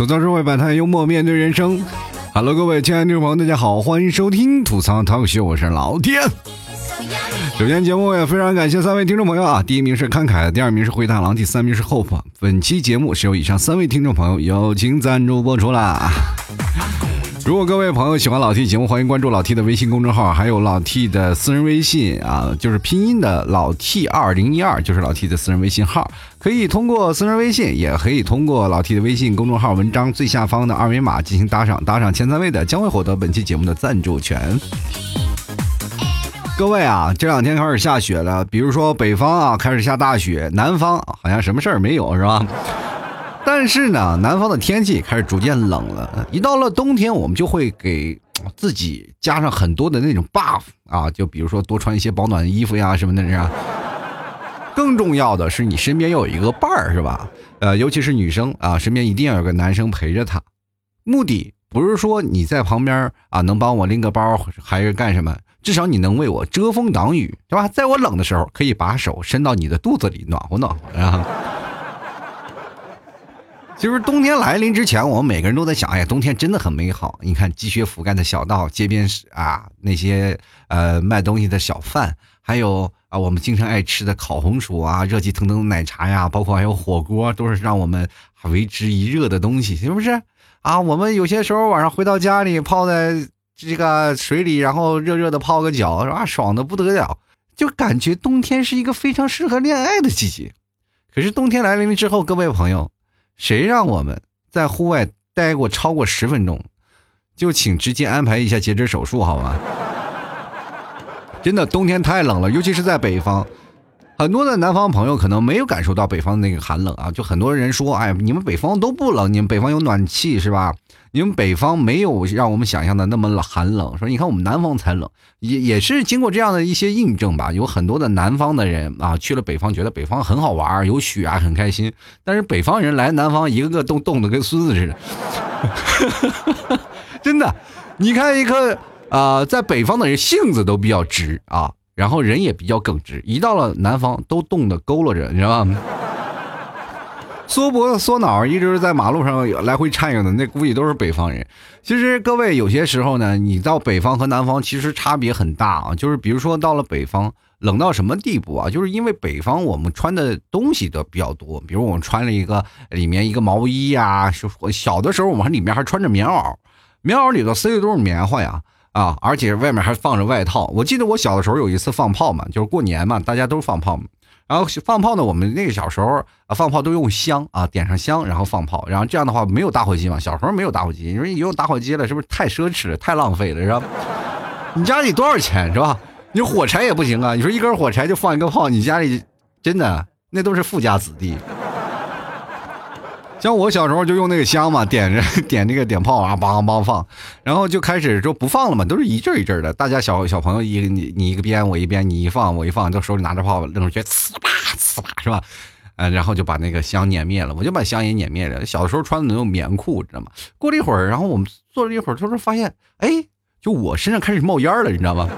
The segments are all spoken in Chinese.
吐槽社会百态，幽默面对人生。Hello，各位亲爱的听众朋友，大家好，欢迎收听吐槽脱口秀，我是老天。首先，节目也非常感谢三位听众朋友啊，第一名是慷慨，第二名是灰太狼，第三名是 Hope。本期节目是由以上三位听众朋友友情赞助播出啦。如果各位朋友喜欢老 T 节目，欢迎关注老 T 的微信公众号，还有老 T 的私人微信啊，就是拼音的老 T 二零一二，就是老 T 的私人微信号。可以通过私人微信，也可以通过老 T 的微信公众号文章最下方的二维码进行打赏，打赏前三位的将会获得本期节目的赞助权。各位啊，这两天开始下雪了，比如说北方啊开始下大雪，南方好像什么事儿没有，是吧？但是呢，南方的天气开始逐渐冷了。一到了冬天，我们就会给自己加上很多的那种 buff 啊，就比如说多穿一些保暖的衣服呀什么的，这样。更重要的是，你身边要有一个伴儿，是吧？呃，尤其是女生啊，身边一定要有个男生陪着她。目的不是说你在旁边啊能帮我拎个包，还是干什么？至少你能为我遮风挡雨，对吧？在我冷的时候，可以把手伸到你的肚子里暖和暖和啊。就是冬天来临之前，我们每个人都在想：哎呀，冬天真的很美好。你看积雪覆盖的小道，街边啊那些呃卖东西的小贩，还有啊我们经常爱吃的烤红薯啊、热气腾腾的奶茶呀，包括还有火锅，都是让我们为之一热的东西，是不是？啊，我们有些时候晚上回到家里，泡在这个水里，然后热热的泡个脚，是吧？爽的不得了，就感觉冬天是一个非常适合恋爱的季节。可是冬天来临之后，各位朋友。谁让我们在户外待过超过十分钟，就请直接安排一下截肢手术，好吗？真的，冬天太冷了，尤其是在北方。很多的南方朋友可能没有感受到北方那个寒冷啊，就很多人说，哎，你们北方都不冷，你们北方有暖气是吧？你们北方没有让我们想象的那么冷寒冷。说你看我们南方才冷，也也是经过这样的一些印证吧。有很多的南方的人啊，去了北方，觉得北方很好玩，有雪啊，很开心。但是北方人来南方，一个个都冻得跟孙子似的，真的。你看一个啊，在北方的人性子都比较直啊。然后人也比较耿直，一到了南方都冻得佝偻着，你知道吗？缩脖子缩脑，一直在马路上来回颤悠的，那估计都是北方人。其实各位有些时候呢，你到北方和南方其实差别很大啊。就是比如说到了北方，冷到什么地步啊？就是因为北方我们穿的东西都比较多，比如我们穿了一个里面一个毛衣呀，小的时候我们还里面还穿着棉袄，棉袄里头塞的都是棉花呀。啊，而且外面还放着外套。我记得我小的时候有一次放炮嘛，就是过年嘛，大家都放炮嘛。然后放炮呢，我们那个小时候啊，放炮都用香啊，点上香然后放炮。然后这样的话没有打火机嘛，小时候没有打火机，你说你用打火机了，是不是太奢侈，太浪费了，是吧？你家里多少钱是吧？你火柴也不行啊，你说一根火柴就放一个炮，你家里真的那都是富家子弟。像我小时候就用那个香嘛，点着 点那个点炮啊，梆梆放，然后就开始就不放了嘛，都是一阵一阵的。大家小小朋友一你你一个边我一边，你一放我一放，就手里拿着炮扔出去，呲吧呲吧是吧？嗯，然后就把那个香碾灭了，我就把香也碾灭了。小的时候穿的那种棉裤，知道吗？过了一会儿，然后我们坐了一会儿，突然发现，哎，就我身上开始冒烟了，你知道吗？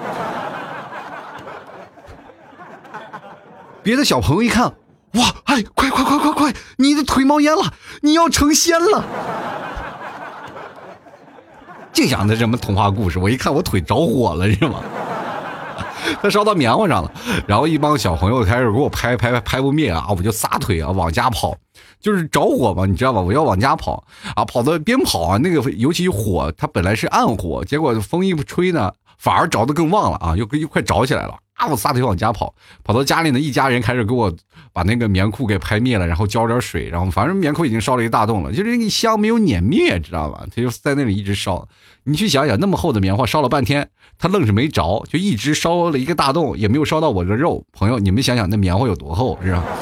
别的小朋友一看。哇！哎，快快快快快！你的腿冒烟了，你要成仙了！净想的什么童话故事？我一看，我腿着火了，是吗？它烧到棉花上了，然后一帮小朋友开始给我拍拍拍不灭啊！我就撒腿啊，往家跑，就是着火嘛，你知道吧？我要往家跑啊，跑到边跑啊，那个尤其火，它本来是暗火，结果风一吹呢，反而着的更旺了啊，又又快着起来了。啊！我撒腿往家跑，跑到家里呢，一家人开始给我把那个棉裤给拍灭了，然后浇点水，然后反正棉裤已经烧了一大洞了，就是那个香没有碾灭，知道吧？他就在那里一直烧。你去想想，那么厚的棉花烧了半天，它愣是没着，就一直烧了一个大洞，也没有烧到我的肉。朋友，你们想想那棉花有多厚，是吧？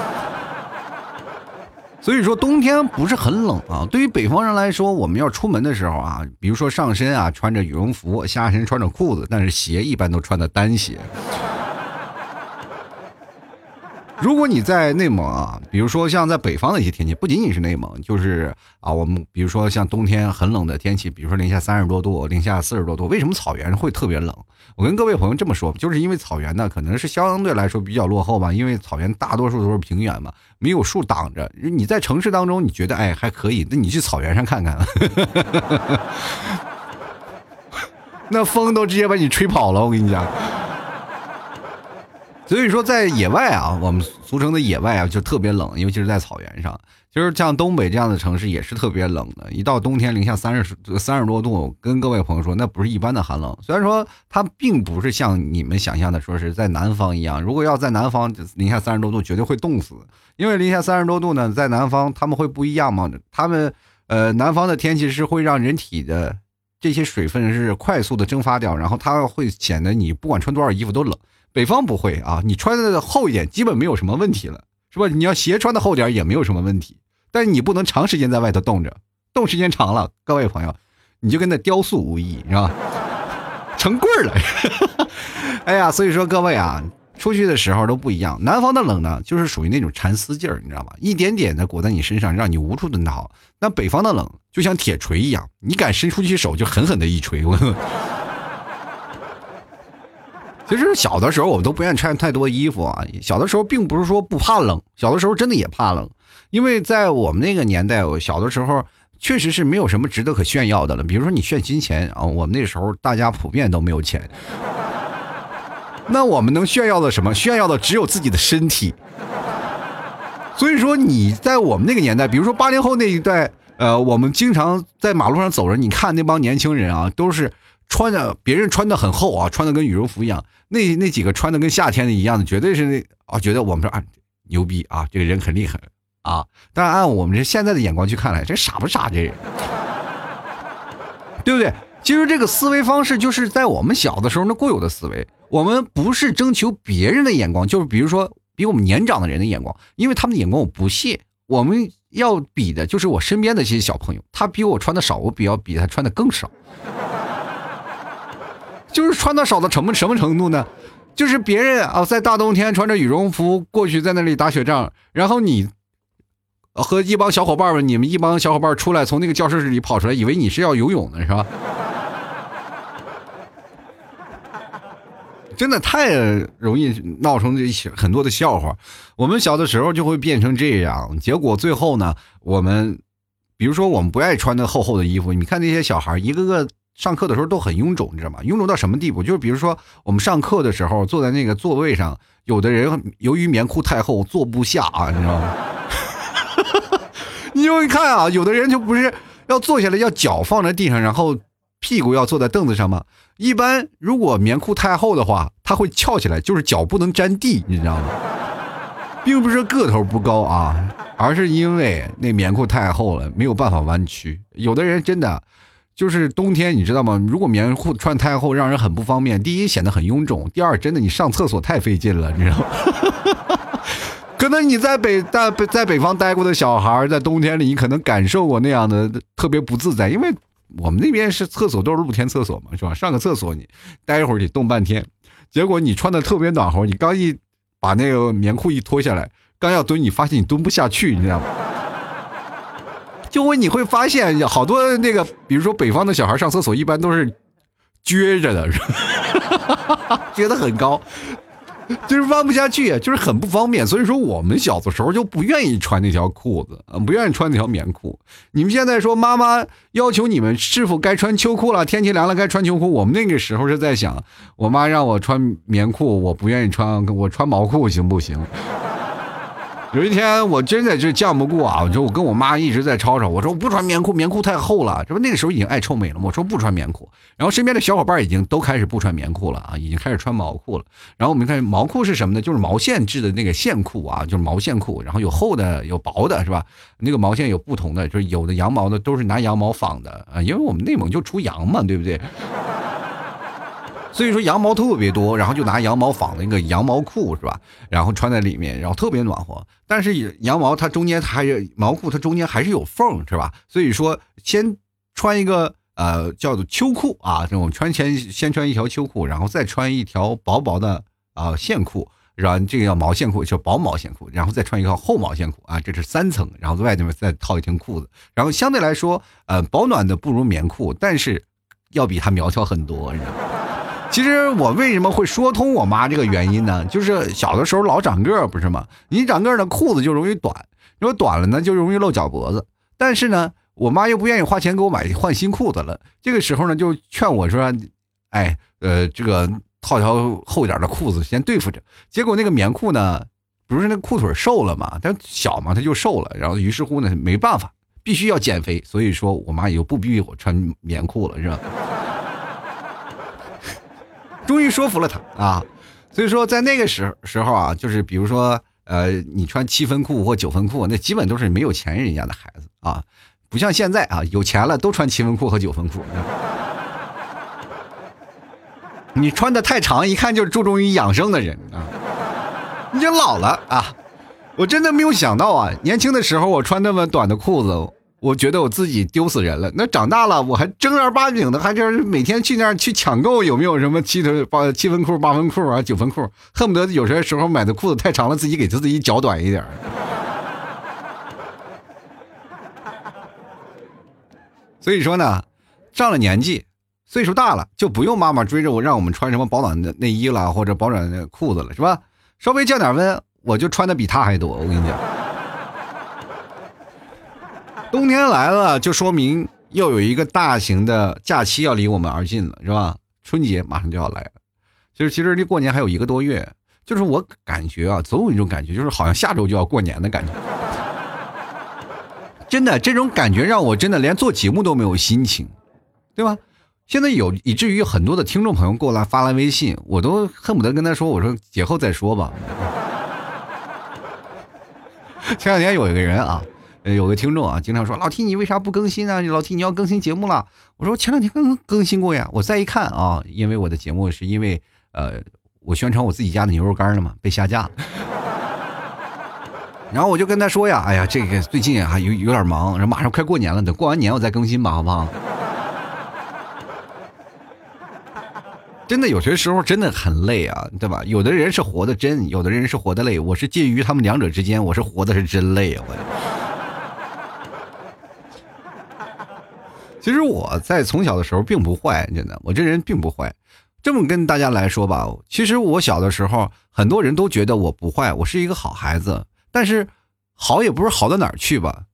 所以说冬天不是很冷啊。对于北方人来说，我们要出门的时候啊，比如说上身啊穿着羽绒服，下身穿着裤子，但是鞋一般都穿的单鞋。如果你在内蒙啊，比如说像在北方的一些天气，不仅仅是内蒙，就是啊，我们比如说像冬天很冷的天气，比如说零下三十多度、零下四十多度，为什么草原会特别冷？我跟各位朋友这么说，就是因为草原呢，可能是相对来说比较落后吧，因为草原大多数都是平原嘛，没有树挡着。你在城市当中，你觉得哎还可以，那你去草原上看看，那风都直接把你吹跑了，我跟你讲。所以说，在野外啊，我们俗称的野外啊，就特别冷，尤其是在草原上。就是像东北这样的城市，也是特别冷的。一到冬天，零下三十三十多度，跟各位朋友说，那不是一般的寒冷。虽然说它并不是像你们想象的，说是在南方一样。如果要在南方，零下三十多度，绝对会冻死。因为零下三十多度呢，在南方他们会不一样嘛。他们呃，南方的天气是会让人体的这些水分是快速的蒸发掉，然后它会显得你不管穿多少衣服都冷。北方不会啊，你穿的厚一点，基本没有什么问题了，是吧？你要鞋穿的厚点也没有什么问题，但是你不能长时间在外头冻着，冻时间长了，各位朋友，你就跟那雕塑无异，是吧？成棍儿了。哎呀，所以说各位啊，出去的时候都不一样。南方的冷呢，就是属于那种蚕丝劲儿，你知道吗？一点点的裹在你身上，让你无处的逃。那北方的冷就像铁锤一样，你敢伸出去手，就狠狠的一锤。我。其实小的时候我们都不愿意穿太多衣服啊。小的时候并不是说不怕冷，小的时候真的也怕冷，因为在我们那个年代，我小的时候确实是没有什么值得可炫耀的了。比如说你炫金钱啊，我们那时候大家普遍都没有钱，那我们能炫耀的什么？炫耀的只有自己的身体。所以说你在我们那个年代，比如说八零后那一代，呃，我们经常在马路上走着，你看那帮年轻人啊，都是。穿的别人穿的很厚啊，穿的跟羽绒服一样。那那几个穿的跟夏天的一样的，绝对是那啊，觉得我们说啊牛逼啊，这个人很厉害啊。但按我们这现在的眼光去看来，这傻不傻？这人，对不对？其实这个思维方式就是在我们小的时候那固有的思维。我们不是征求别人的眼光，就是比如说比我们年长的人的眼光，因为他们的眼光我不屑。我们要比的就是我身边的这些小朋友，他比我穿的少，我比要比他穿的更少。就是穿的少到什么什么程度呢？就是别人啊，在大冬天穿着羽绒服过去，在那里打雪仗，然后你和一帮小伙伴们，你们一帮小伙伴出来，从那个教室里跑出来，以为你是要游泳的，是吧？真的太容易闹成这些很多的笑话。我们小的时候就会变成这样，结果最后呢，我们比如说我们不爱穿那厚厚的衣服，你看那些小孩一个个。上课的时候都很臃肿，你知道吗？臃肿到什么地步？就是比如说，我们上课的时候坐在那个座位上，有的人由于棉裤太厚坐不下啊，你知道吗？你就一看啊，有的人就不是要坐下来，要脚放在地上，然后屁股要坐在凳子上吗？一般如果棉裤太厚的话，他会翘起来，就是脚不能沾地，你知道吗？并不是个头不高啊，而是因为那棉裤太厚了，没有办法弯曲。有的人真的。就是冬天，你知道吗？如果棉裤穿太厚，让人很不方便。第一，显得很臃肿；第二，真的你上厕所太费劲了，你知道吗？可能你在北大在北方待过的小孩，在冬天里，你可能感受过那样的特别不自在，因为我们那边是厕所都是露天厕所嘛，是吧？上个厕所你待一会儿得冻半天，结果你穿的特别暖和，你刚一把那个棉裤一脱下来，刚要蹲，你发现你蹲不下去，你知道吗？就会你会发现，好多那个，比如说北方的小孩上厕所一般都是撅着的，撅得很高，就是弯不下去，就是很不方便。所以说，我们小的时候就不愿意穿那条裤子，不愿意穿那条棉裤。你们现在说妈妈要求你们是否该穿秋裤了？天气凉了该穿秋裤。我们那个时候是在想，我妈让我穿棉裤，我不愿意穿，我穿毛裤行不行？有一天我真的是犟不过啊！我说我跟我妈一直在吵吵，我说我不穿棉裤，棉裤太厚了。这不那个时候已经爱臭美了，我说不穿棉裤。然后身边的小伙伴已经都开始不穿棉裤了啊，已经开始穿毛裤了。然后我们看毛裤是什么呢？就是毛线制的那个线裤啊，就是毛线裤。然后有厚的，有薄的，是吧？那个毛线有不同的，就是有的羊毛的都是拿羊毛纺的啊，因为我们内蒙就出羊嘛，对不对？所以说羊毛特别多，然后就拿羊毛纺了一个羊毛裤，是吧？然后穿在里面，然后特别暖和。但是羊毛它中间还是毛裤，它中间还是有缝，是吧？所以说先穿一个呃叫做秋裤啊，这种穿前先穿一条秋裤，然后再穿一条薄薄的啊线裤。是吧？这个叫毛线裤，叫薄毛线裤，然后再穿一个厚毛线裤啊，这是三层，然后外面再套一条裤子，然后相对来说，呃，保暖的不如棉裤，但是要比它苗条很多，你知道吗？其实我为什么会说通我妈这个原因呢？就是小的时候老长个儿，不是吗？你长个儿呢，裤子就容易短，如果短了呢，就容易露脚脖子。但是呢，我妈又不愿意花钱给我买换新裤子了，这个时候呢，就劝我说：“哎，呃，这个。”套条厚点的裤子先对付着，结果那个棉裤呢，不是那裤腿瘦了嘛，它小嘛，它就瘦了。然后于是乎呢，没办法，必须要减肥。所以说我妈也就不逼我穿棉裤了，是吧？终于说服了他啊！所以说在那个时时候啊，就是比如说呃，你穿七分裤或九分裤，那基本都是没有钱人家的孩子啊，不像现在啊，有钱了都穿七分裤和九分裤。你穿的太长，一看就是注重于养生的人啊！你就老了啊！我真的没有想到啊，年轻的时候我穿那么短的裤子，我觉得我自己丢死人了。那长大了，我还正儿八经的，还就是每天去那儿去抢购，有没有什么七分八七分裤、八分裤啊、九分裤？恨不得有些时候买的裤子太长了，自己给自己脚短一点。所以说呢，上了年纪。岁数大了就不用妈妈追着我让我们穿什么保暖的内衣了或者保暖的裤子了是吧？稍微降点温我就穿的比他还多。我跟你讲，冬天来了就说明又有一个大型的假期要离我们而近了是吧？春节马上就要来了，就是其实离过年还有一个多月，就是我感觉啊，总有一种感觉，就是好像下周就要过年的感觉。真的这种感觉让我真的连做节目都没有心情，对吧？现在有以至于很多的听众朋友过来发来微信，我都恨不得跟他说：“我说节后再说吧。”前两天有一个人啊，有个听众啊，经常说：“老 T 你为啥不更新啊？老 T 你要更新节目了。”我说：“前两天刚刚更新过呀。”我再一看啊，因为我的节目是因为呃，我宣传我自己家的牛肉干了嘛，被下架了。然后我就跟他说呀：“哎呀，这个最近啊有有点忙，然后马上快过年了，等过完年我再更新吧，好不好？”真的有些时候真的很累啊，对吧？有的人是活的真，有的人是活的累。我是介于他们两者之间，我是活的是真累啊！我。其实我在从小的时候并不坏，真的，我这人并不坏。这么跟大家来说吧，其实我小的时候，很多人都觉得我不坏，我是一个好孩子。但是，好也不是好到哪儿去吧。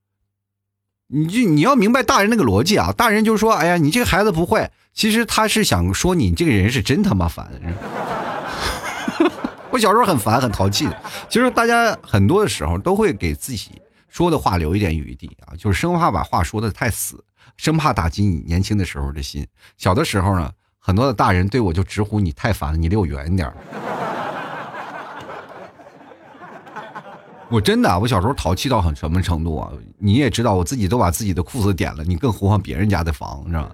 你就你要明白大人那个逻辑啊，大人就说，哎呀，你这个孩子不坏，其实他是想说你这个人是真他妈烦。我小时候很烦，很淘气的。其实大家很多的时候都会给自己说的话留一点余地啊，就是生怕把话说的太死，生怕打击你年轻的时候的心。小的时候呢，很多的大人对我就直呼你太烦了，你离我远点。我真的，我小时候淘气到很什么程度啊？你也知道，我自己都把自己的裤子点了，你更何况别人家的房，是吧？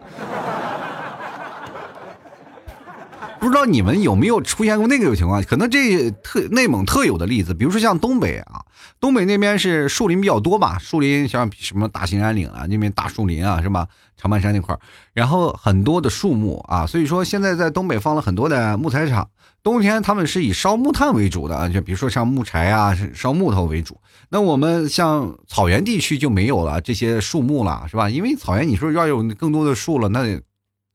不知道你们有没有出现过那个情况？可能这特内蒙特有的例子，比如说像东北啊，东北那边是树林比较多吧？树林像什么大兴安岭啊，那边大树林啊，是吧？长白山那块儿，然后很多的树木啊，所以说现在在东北放了很多的木材厂。冬天他们是以烧木炭为主的，就比如说像木柴啊，烧木头为主。那我们像草原地区就没有了这些树木了，是吧？因为草原你说要有更多的树了，那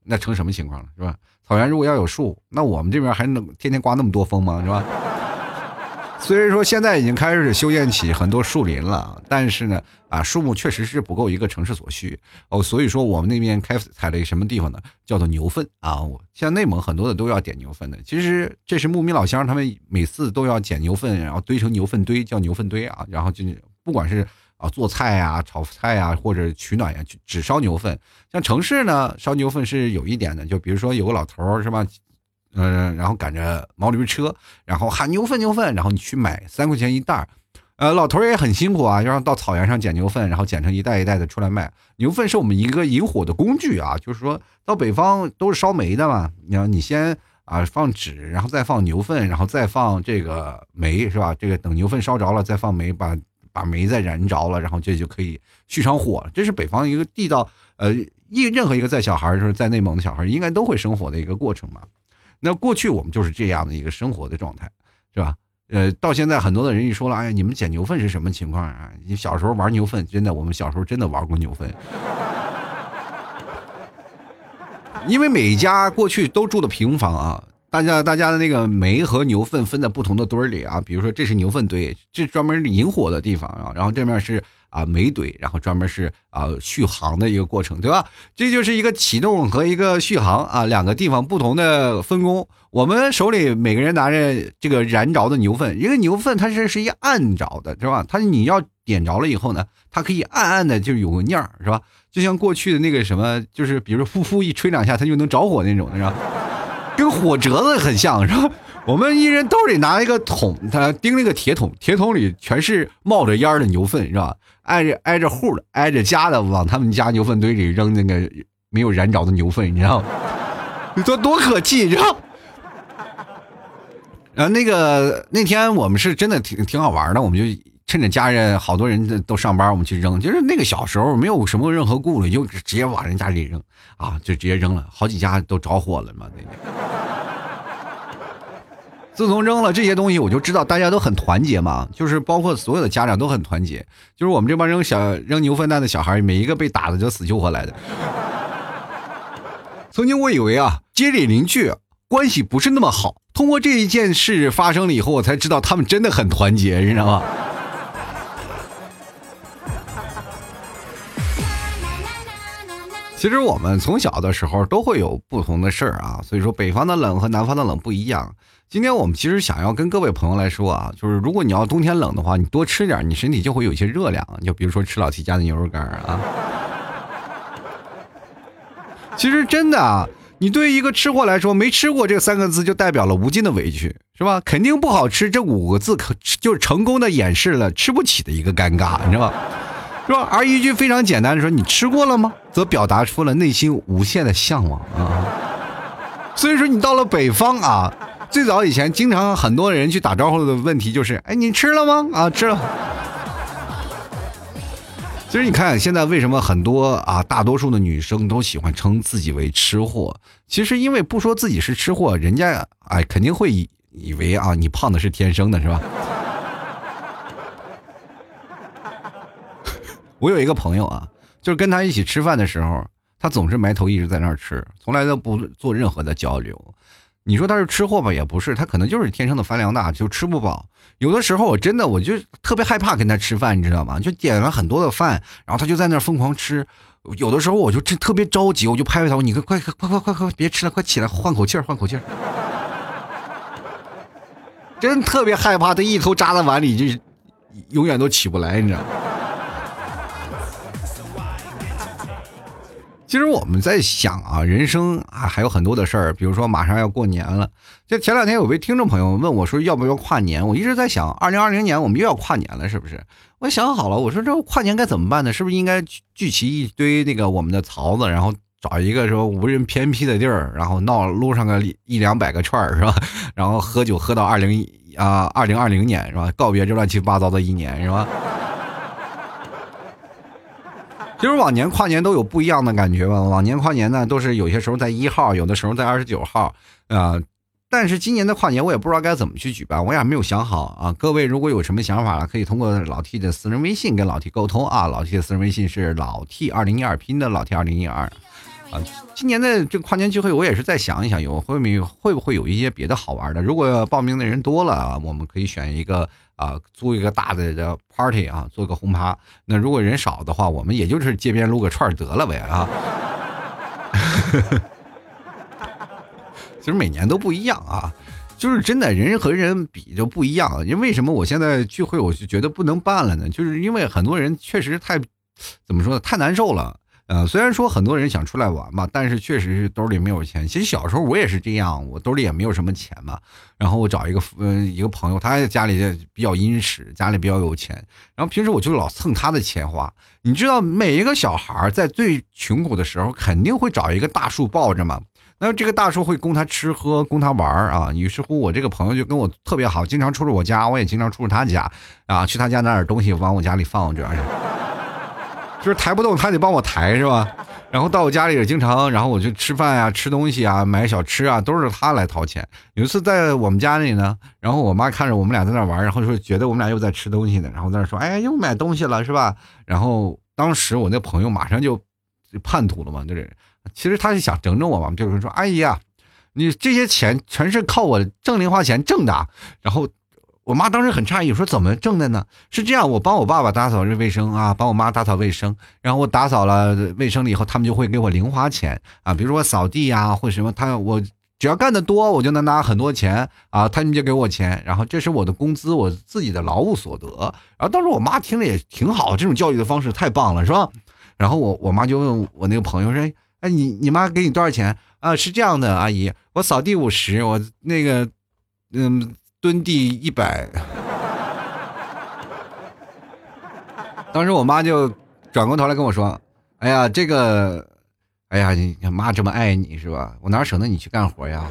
那成什么情况了，是吧？草原如果要有树，那我们这边还能天天刮那么多风吗，是吧？虽然说现在已经开始修建起很多树林了，但是呢，啊，树木确实是不够一个城市所需哦。所以说我们那边开采了一个什么地方呢？叫做牛粪啊。像内蒙很多的都要点牛粪的。其实这是牧民老乡，他们每次都要捡牛粪，然后堆成牛粪堆，叫牛粪堆啊。然后就不管是啊做菜呀、炒菜呀，或者取暖呀，只烧牛粪。像城市呢，烧牛粪是有一点的，就比如说有个老头儿是吧？嗯，然后赶着毛驴车，然后喊牛粪牛粪，然后你去买三块钱一袋儿呃，老头也很辛苦啊，要到草原上捡牛粪，然后捡成一袋一袋的出来卖。牛粪是我们一个引火的工具啊，就是说到北方都是烧煤的嘛，你要你先啊放纸，然后再放牛粪，然后再放这个煤是吧？这个等牛粪烧着了，再放煤，把把煤再燃着了，然后这就可以续上火了。这是北方一个地道，呃，一任何一个在小孩就是在内蒙的小孩应该都会生活的一个过程嘛。那过去我们就是这样的一个生活的状态，是吧？呃，到现在很多的人一说了，哎呀，你们捡牛粪是什么情况啊？你小时候玩牛粪，真的，我们小时候真的玩过牛粪。因为每家过去都住的平房啊，大家大家的那个煤和牛粪分在不同的堆儿里啊，比如说这是牛粪堆，这专门引火的地方啊，然后这面是啊煤堆，然后专门是啊续航的一个过程，对吧？这就是一个启动和一个续航啊，两个地方不同的分工。我们手里每个人拿着这个燃着的牛粪，一个牛粪它是是一暗着的，是吧？它你要点着了以后呢，它可以暗暗的就有个念儿，是吧？就像过去的那个什么，就是比如呼呼一吹两下，它就能着火那种，是吧？跟火折子很像，是吧？我们一人兜里拿一个桶，他钉了个铁桶，铁桶里全是冒着烟的牛粪，是吧？挨着挨着户的，挨着家的，往他们家牛粪堆里扔那个没有燃着的牛粪，你知道吗？你说多可气，你知道？然后那个那天我们是真的挺挺好玩的，我们就。趁着家人好多人都上班，我们去扔。就是那个小时候没有什么任何顾虑，就直接往人家里扔啊，就直接扔了。好几家都着火了嘛。自从扔了这些东西，我就知道大家都很团结嘛。就是包括所有的家长都很团结。就是我们这帮扔小扔牛粪蛋的小孩，每一个被打的就死去活来的。曾经我以为啊，街里邻居关系不是那么好。通过这一件事发生了以后，我才知道他们真的很团结，你知道吗？其实我们从小的时候都会有不同的事儿啊，所以说北方的冷和南方的冷不一样。今天我们其实想要跟各位朋友来说啊，就是如果你要冬天冷的话，你多吃点，你身体就会有一些热量。就比如说吃老 T 家的牛肉干啊。其实真的啊，你对于一个吃货来说，没吃过这三个字就代表了无尽的委屈，是吧？肯定不好吃这五个字可就成功的掩饰了吃不起的一个尴尬，你知道吧？是吧？而一句非常简单的说：“你吃过了吗？”则表达出了内心无限的向往啊。所以说，你到了北方啊，最早以前经常很多人去打招呼的问题就是：“哎，你吃了吗？”啊，吃了。其实你看，现在为什么很多啊，大多数的女生都喜欢称自己为吃货？其实因为不说自己是吃货，人家哎肯定会以为啊，你胖的是天生的，是吧？我有一个朋友啊，就是跟他一起吃饭的时候，他总是埋头一直在那儿吃，从来都不做任何的交流。你说他是吃货吧，也不是，他可能就是天生的饭量大，就吃不饱。有的时候我真的我就特别害怕跟他吃饭，你知道吗？就点了很多的饭，然后他就在那儿疯狂吃。有的时候我就真特别着急，我就拍拍他，你快快快快快快别吃了，快起来换口气儿，换口气儿。真特别害怕他一头扎在碗里，就永远都起不来，你知道吗？其实我们在想啊，人生啊还有很多的事儿，比如说马上要过年了。就前两天有位听众朋友问我说要不要跨年，我一直在想，二零二零年我们又要跨年了，是不是？我想好了，我说这跨年该怎么办呢？是不是应该聚齐一堆那个我们的槽子，然后找一个说无人偏僻的地儿，然后闹撸上个一两百个串儿，是吧？然后喝酒喝到二零啊二零二零年，是吧？告别这乱七八糟的一年，是吧？就是往年跨年都有不一样的感觉吧。往年跨年呢，都是有些时候在一号，有的时候在二十九号，啊。但是今年的跨年我也不知道该怎么去举办，我也没有想好啊。各位如果有什么想法，可以通过老 T 的私人微信跟老 T 沟通啊。老 T 的私人微信是老 T 二零一二拼的老 T 二零一二，啊。今年的这个跨年聚会，我也是再想一想，有会没会不会有一些别的好玩的？如果报名的人多了啊，我们可以选一个。啊，租一个大的的 party 啊，做个轰趴。那如果人少的话，我们也就是街边撸个串得了呗啊。其实每年都不一样啊，就是真的人和人比就不一样。因为为什么我现在聚会我就觉得不能办了呢？就是因为很多人确实太怎么说呢，太难受了。呃，虽然说很多人想出来玩嘛，但是确实是兜里没有钱。其实小时候我也是这样，我兜里也没有什么钱嘛。然后我找一个嗯一个朋友，他家里比较殷实，家里比较有钱。然后平时我就老蹭他的钱花。你知道，每一个小孩在最穷苦的时候，肯定会找一个大树抱着嘛。那这个大树会供他吃喝，供他玩啊。于是乎，我这个朋友就跟我特别好，经常出入我家，我也经常出入他家啊。去他家拿点东西往我家里放，主要是。就是抬不动，他得帮我抬，是吧？然后到我家里也经常，然后我去吃饭呀、吃东西啊、买小吃啊，都是他来掏钱。有一次在我们家里呢，然后我妈看着我们俩在那玩，然后说觉得我们俩又在吃东西呢，然后在那说：“哎，又买东西了是吧？”然后当时我那朋友马上就叛徒了嘛，就是其实他是想整整我嘛，就是说：“阿姨啊，你这些钱全是靠我挣零花钱挣的。”然后。我妈当时很诧异，说：“怎么挣的呢？是这样，我帮我爸爸打扫这卫生啊，帮我妈打扫卫生，然后我打扫了卫生了以后，他们就会给我零花钱啊，比如说扫地呀，或什么，他我只要干得多，我就能拿很多钱啊，他们就给我钱，然后这是我的工资，我自己的劳务所得。然后当时我妈听着也挺好，这种教育的方式太棒了，是吧？然后我我妈就问我那个朋友说：，哎，你你妈给你多少钱啊？是这样的，阿姨，我扫地五十，我那个，嗯。”蹲地一百，当时我妈就转过头来跟我说：“哎呀，这个，哎呀，你妈这么爱你是吧？我哪舍得你去干活呀？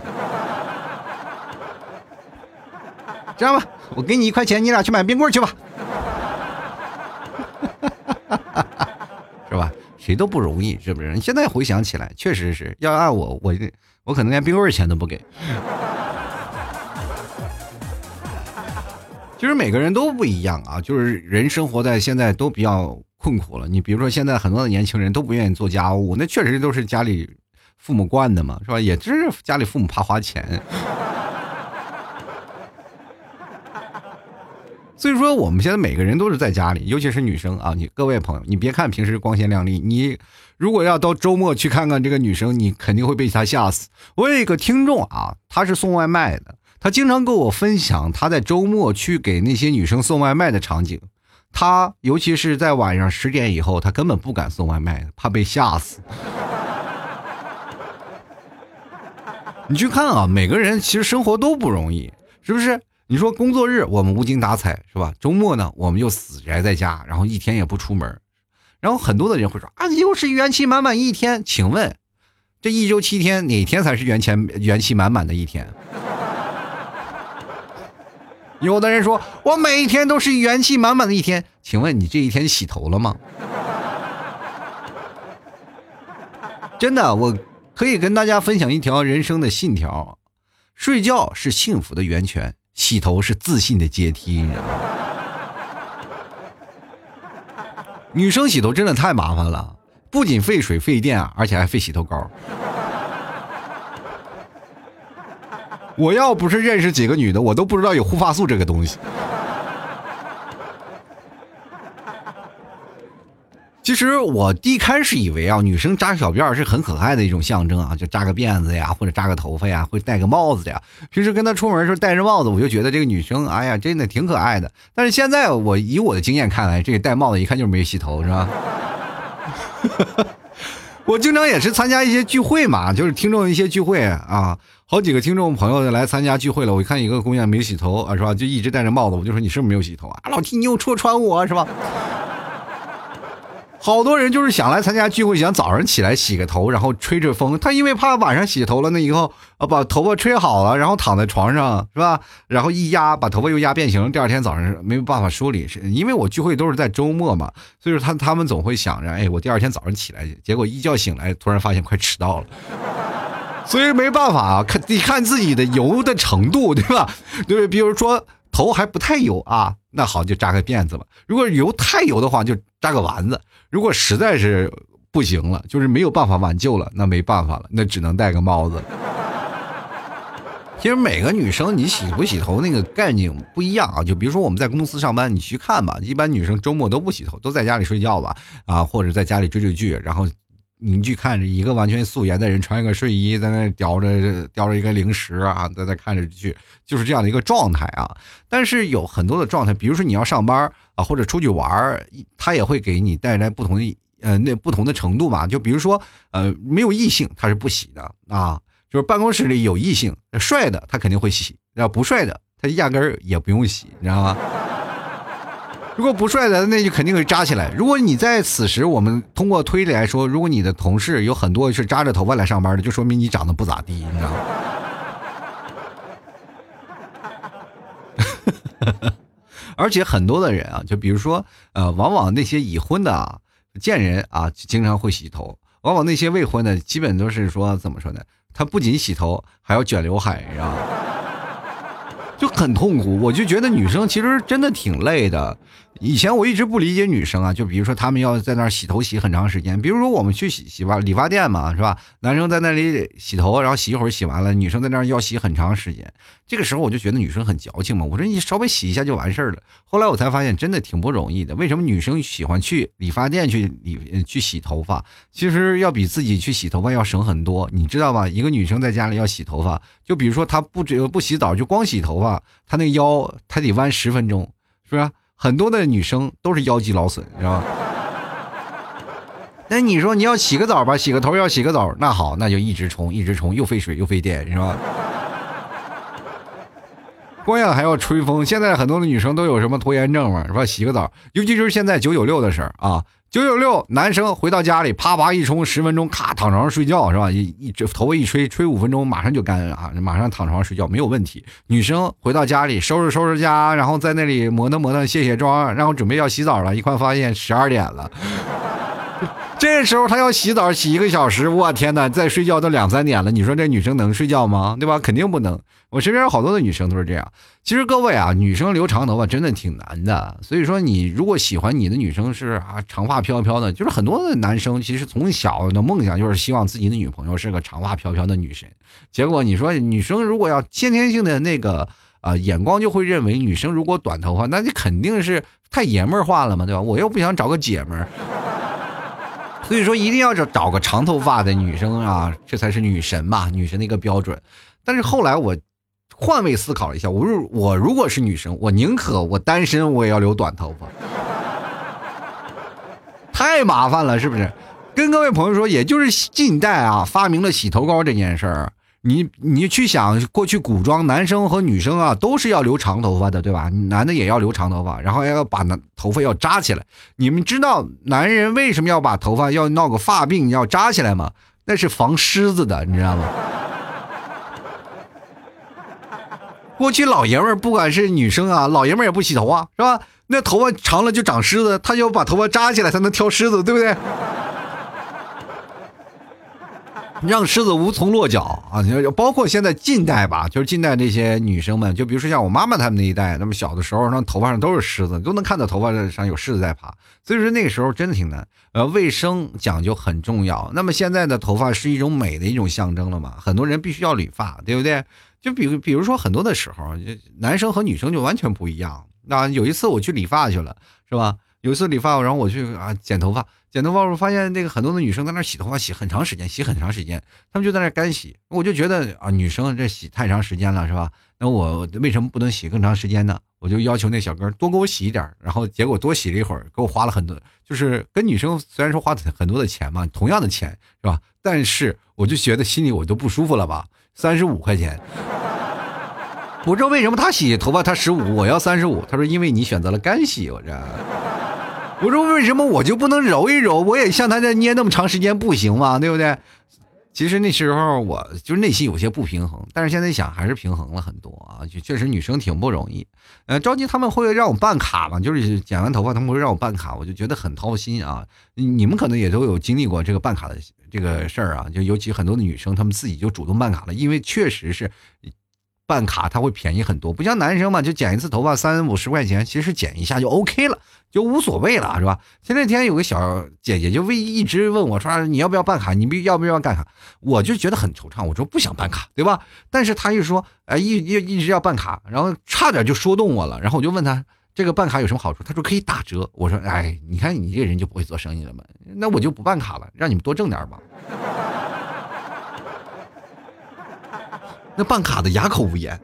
这样吧，我给你一块钱，你俩去买冰棍去吧，是吧？谁都不容易，是不是？你现在回想起来，确实是要按我，我我可能连冰棍钱都不给。”其实每个人都不一样啊，就是人生活在现在都比较困苦了。你比如说现在很多的年轻人都不愿意做家务，那确实都是家里父母惯的嘛，是吧？也是家里父母怕花钱。所以说我们现在每个人都是在家里，尤其是女生啊，你各位朋友，你别看平时光鲜亮丽，你如果要到周末去看看这个女生，你肯定会被她吓死。我有一个听众啊，他是送外卖的。他经常跟我分享他在周末去给那些女生送外卖的场景，他尤其是在晚上十点以后，他根本不敢送外卖，怕被吓死。你去看啊，每个人其实生活都不容易，是不是？你说工作日我们无精打采，是吧？周末呢，我们就死宅在家，然后一天也不出门，然后很多的人会说啊，又是元气满满一天。请问，这一周七天哪天才是元气元气满满的一天？有的人说，我每一天都是元气满满的一天。请问你这一天洗头了吗？真的，我可以跟大家分享一条人生的信条：睡觉是幸福的源泉，洗头是自信的阶梯。你知道吗？女生洗头真的太麻烦了，不仅费水费电，而且还费洗头膏。我要不是认识几个女的，我都不知道有护发素这个东西。其实我一开始以为啊，女生扎小辫是很可爱的一种象征啊，就扎个辫子呀，或者扎个头发呀，会戴个帽子呀。平时跟她出门时候戴着帽子，我就觉得这个女生，哎呀，真的挺可爱的。但是现在我以我的经验看来，这个戴帽子一看就是没洗头，是吧？我经常也是参加一些聚会嘛，就是听众一些聚会啊。好几个听众朋友来参加聚会了，我一看一个姑娘没洗头啊，是吧？就一直戴着帽子，我就说你是不是没有洗头啊？老提你又戳穿我是吧？好多人就是想来参加聚会，想早上起来洗个头，然后吹着风。他因为怕晚上洗头了，那以后啊把头发吹好了，然后躺在床上是吧？然后一压，把头发又压变形，第二天早上没有办法梳理。是因为我聚会都是在周末嘛，所以说他他们总会想着，哎，我第二天早上起来，结果一觉醒来，突然发现快迟到了。所以没办法啊，看你看自己的油的程度，对吧？对，比如说头还不太油啊，那好就扎个辫子吧。如果油太油的话，就扎个丸子。如果实在是不行了，就是没有办法挽救了，那没办法了，那只能戴个帽子。其实每个女生你洗不洗头那个概念不一样啊。就比如说我们在公司上班，你去看吧，一般女生周末都不洗头，都在家里睡觉吧，啊，或者在家里追追剧，然后。你去看着一个完全素颜的人穿一个睡衣在那叼着叼着一个零食啊，在那看着剧，就是这样的一个状态啊。但是有很多的状态，比如说你要上班啊，或者出去玩他也会给你带来不同的呃那不同的程度嘛。就比如说呃没有异性他是不洗的啊，就是办公室里有异性帅的他肯定会洗，要不帅的他压根儿也不用洗，你知道吗？如果不帅的，那就肯定会扎起来。如果你在此时，我们通过推理来说，如果你的同事有很多是扎着头发来上班的，就说明你长得不咋地，你知道吗？而且很多的人啊，就比如说，呃，往往那些已婚的啊贱人啊，经常会洗头。往往那些未婚的，基本都是说怎么说呢？他不仅洗头，还要卷刘海，你知道吗？就很痛苦。我就觉得女生其实真的挺累的。以前我一直不理解女生啊，就比如说她们要在那儿洗头洗很长时间，比如说我们去洗洗发理发店嘛，是吧？男生在那里洗头，然后洗一会儿洗完了，女生在那儿要洗很长时间。这个时候我就觉得女生很矫情嘛，我说你稍微洗一下就完事儿了。后来我才发现真的挺不容易的。为什么女生喜欢去理发店去理去洗头发？其实要比自己去洗头发要省很多，你知道吧？一个女生在家里要洗头发，就比如说她不只不洗澡，就光洗头发，她那腰她得弯十分钟，是不是？很多的女生都是腰肌劳损，是吧？那你说你要洗个澡吧，洗个头要洗个澡，那好，那就一直冲，一直冲，又费水又费电，是吧？关键还要吹风。现在很多的女生都有什么拖延症嘛，是吧？洗个澡，尤其是现在九九六的事儿啊。九九六，男生回到家里，啪啪一冲，十分钟，咔躺床上睡觉，是吧？一一头发一吹，吹五分钟，马上就干啊，马上躺床上睡觉，没有问题。女生回到家里，收拾收拾家，然后在那里磨蹭磨蹭，卸卸妆，然后准备要洗澡了，一看发现十二点了。这时候他要洗澡洗一个小时，我天哪，再睡觉都两三点了。你说这女生能睡觉吗？对吧？肯定不能。我身边有好多的女生都是这样。其实各位啊，女生留长头发真的挺难的。所以说，你如果喜欢你的女生是啊长发飘飘的，就是很多的男生其实从小的梦想就是希望自己的女朋友是个长发飘飘的女神。结果你说女生如果要先天性的那个啊眼光，就会认为女生如果短头发，那你肯定是太爷们儿化了嘛，对吧？我又不想找个姐们儿。所以说，一定要找找个长头发的女生啊，这才是女神嘛，女神的一个标准。但是后来我换位思考了一下，我如我如果是女生，我宁可我单身，我也要留短头发，太麻烦了，是不是？跟各位朋友说，也就是近代啊，发明了洗头膏这件事儿。你你去想，过去古装男生和女生啊，都是要留长头发的，对吧？男的也要留长头发，然后要把那头发要扎起来。你们知道男人为什么要把头发要闹个发鬓要扎起来吗？那是防虱子的，你知道吗？过去老爷们儿不管是女生啊，老爷们儿也不洗头啊，是吧？那头发长了就长虱子，他就把头发扎起来才能挑虱子，对不对？让狮子无从落脚啊！包括现在近代吧，就是近代那些女生们，就比如说像我妈妈他们那一代，那么小的时候，那头发上都是虱子，都能看到头发上有虱子在爬。所以说那个时候真的挺难。呃，卫生讲究很重要。那么现在的头发是一种美的一种象征了嘛？很多人必须要理发，对不对？就比如比如说很多的时候，男生和女生就完全不一样。那有一次我去理发去了，是吧？有一次理发，然后我去啊剪头发。剪头发，我发现那个很多的女生在那洗头发，洗很长时间，洗很长时间，她们就在那干洗。我就觉得啊，女生这洗太长时间了，是吧？那我为什么不能洗更长时间呢？我就要求那小哥多给我洗一点，然后结果多洗了一会儿，给我花了很多，就是跟女生虽然说花很多的钱嘛，同样的钱是吧？但是我就觉得心里我都不舒服了吧？三十五块钱，我知道为什么他洗头发他十五，我要三十五。他说因为你选择了干洗，我这。我说为什么我就不能揉一揉？我也像他这捏那么长时间不行吗？对不对？其实那时候我就内心有些不平衡，但是现在想还是平衡了很多啊。就确实女生挺不容易。呃，着急他们会让我办卡嘛？就是剪完头发他们会让我办卡，我就觉得很掏心啊。你们可能也都有经历过这个办卡的这个事儿啊。就尤其很多的女生，她们自己就主动办卡了，因为确实是。办卡他会便宜很多，不像男生嘛，就剪一次头发三五十块钱，其实剪一下就 OK 了，就无所谓了，是吧？前两天有个小姐姐就为一直问我说你要不要办卡，你必要不要办卡？我就觉得很惆怅，我说不想办卡，对吧？但是他一说，哎，一一一直要办卡，然后差点就说动我了，然后我就问他这个办卡有什么好处？他说可以打折。我说，哎，你看你这个人就不会做生意了嘛，那我就不办卡了，让你们多挣点吧。那办卡的哑口无言。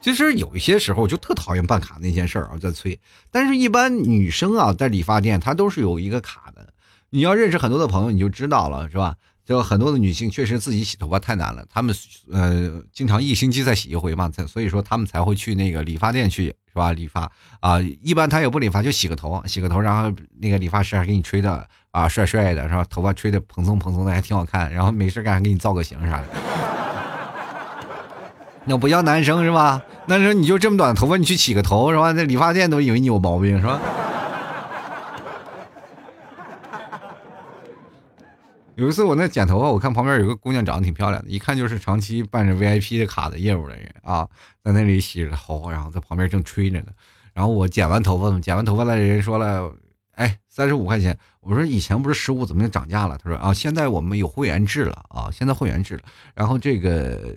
其实有一些时候就特讨厌办卡那件事儿啊，在催。但是，一般女生啊，在理发店她都是有一个卡的。你要认识很多的朋友，你就知道了，是吧？就很多的女性确实自己洗头发太难了，她们呃经常一星期再洗一回嘛，所以说她们才会去那个理发店去，是吧？理发啊，一般她也不理发，就洗个头，洗个头，然后那个理发师还给你吹的。啊，帅帅的是吧？头发吹的蓬松蓬松的，还挺好看。然后没事干还给你造个型啥的。那不叫男生是吧？男生你就这么短头发，你去洗个头是吧？那理发店都以为你有毛病是吧？有一次我那剪头发，我看旁边有个姑娘长得挺漂亮的，一看就是长期办着 VIP 的卡的业务的人啊，在那里洗着头，然后在旁边正吹着呢。然后我剪完头发，剪完头发的人说了：“哎，三十五块钱。”我说：“以前不是十五，怎么又涨价了？”他说：“啊，现在我们有会员制了啊，现在会员制了。然后这个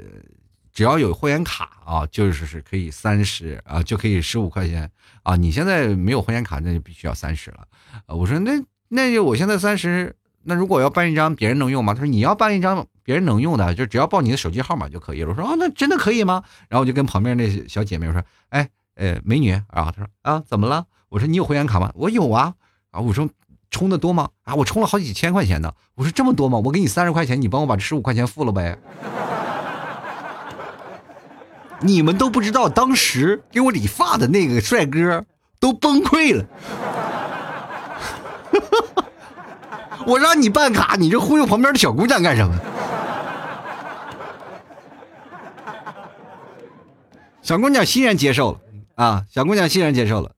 只要有会员卡啊，就是是可以三十啊，就可以十五块钱啊。你现在没有会员卡，那就必须要三十了。”我说：“那那就我现在三十。”那如果要办一张别人能用吗？他说你要办一张别人能用的，就只要报你的手机号码就可以了。我说啊，那真的可以吗？然后我就跟旁边那小姐妹说，哎，呃，美女啊，她说啊，怎么了？我说你有会员卡吗？我有啊。啊，我说充的多吗？啊，我充了好几千块钱呢。我说这么多吗？我给你三十块钱，你帮我把这十五块钱付了呗。你们都不知道，当时给我理发的那个帅哥都崩溃了。我让你办卡，你这忽悠旁边的小姑娘干什么？小姑娘欣然接受了啊，小姑娘欣然接受了，